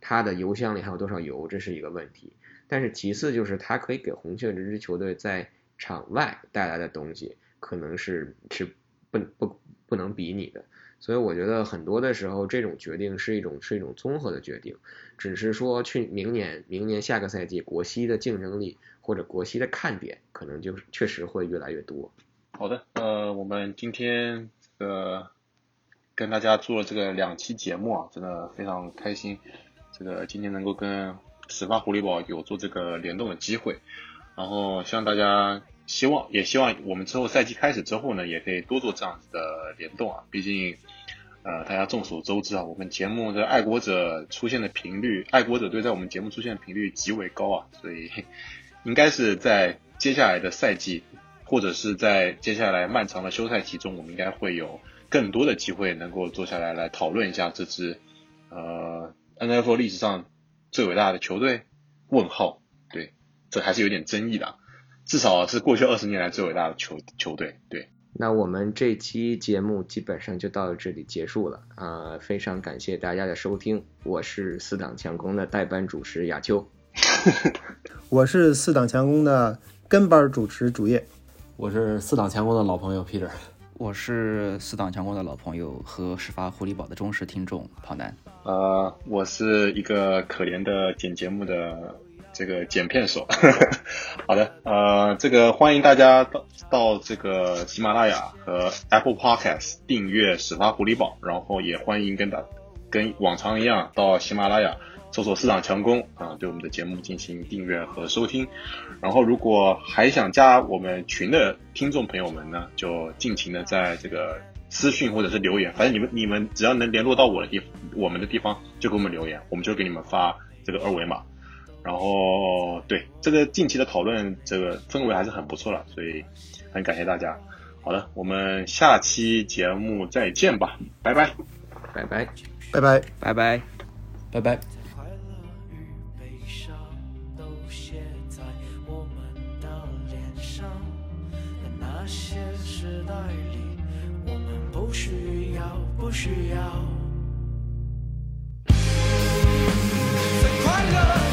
他的油箱里还有多少油，这是一个问题。但是其次就是他可以给红雀这支球队在场外带来的东西，可能是是。不不不能比拟的。所以我觉得很多的时候，这种决定是一种是一种综合的决定，只是说去明年明年下个赛季国西的竞争力或者国西的看点，可能就是确实会越来越多。好的，呃，我们今天这个跟大家做了这个两期节目啊，真的非常开心。这个今天能够跟始发狐狸堡有做这个联动的机会，然后希望大家希望也希望我们之后赛季开始之后呢，也可以多做这样子的联动啊。毕竟，呃，大家众所周知啊，我们节目的爱国者出现的频率，爱国者队在我们节目出现的频率极为高啊，所以应该是在接下来的赛季，或者是在接下来漫长的休赛期中，我们应该会有更多的机会能够坐下来来讨论一下这支呃 NFL 历史上最伟大的球队？问号，对，这还是有点争议的，至少是过去二十年来最伟大的球球队。对，那我们这期节目基本上就到这里结束了啊、非常感谢大家的收听，我是四档强攻的代班主持亚秋。我是四档强攻的跟班主持主页，我是四档强攻的老朋友 Peter。我是四档强攻的老朋友和始发狐狸堡的忠实听众跑男。呃，我是一个可怜的剪节目的这个剪片手。好的，呃，这个欢迎大家到到这个喜马拉雅和 Apple Podcast 订阅始发狐狸堡，然后也欢迎跟大跟往常一样到喜马拉雅搜索市场强攻啊，对我们的节目进行订阅和收听。然后，如果还想加我们群的听众朋友们呢，就尽情的在这个私讯或者是留言，反正你们你们只要能联络到我的地我们的地方，就给我们留言，我们就给你们发这个二维码。然后，对这个近期的讨论，这个氛围还是很不错了，所以很感谢大家。好的，我们下期节目再见吧，拜拜。拜拜。拜拜。拜拜。拜拜。快乐与悲伤都写在我们的脸上，在那些时代里，我们不需要，不需要。在快乐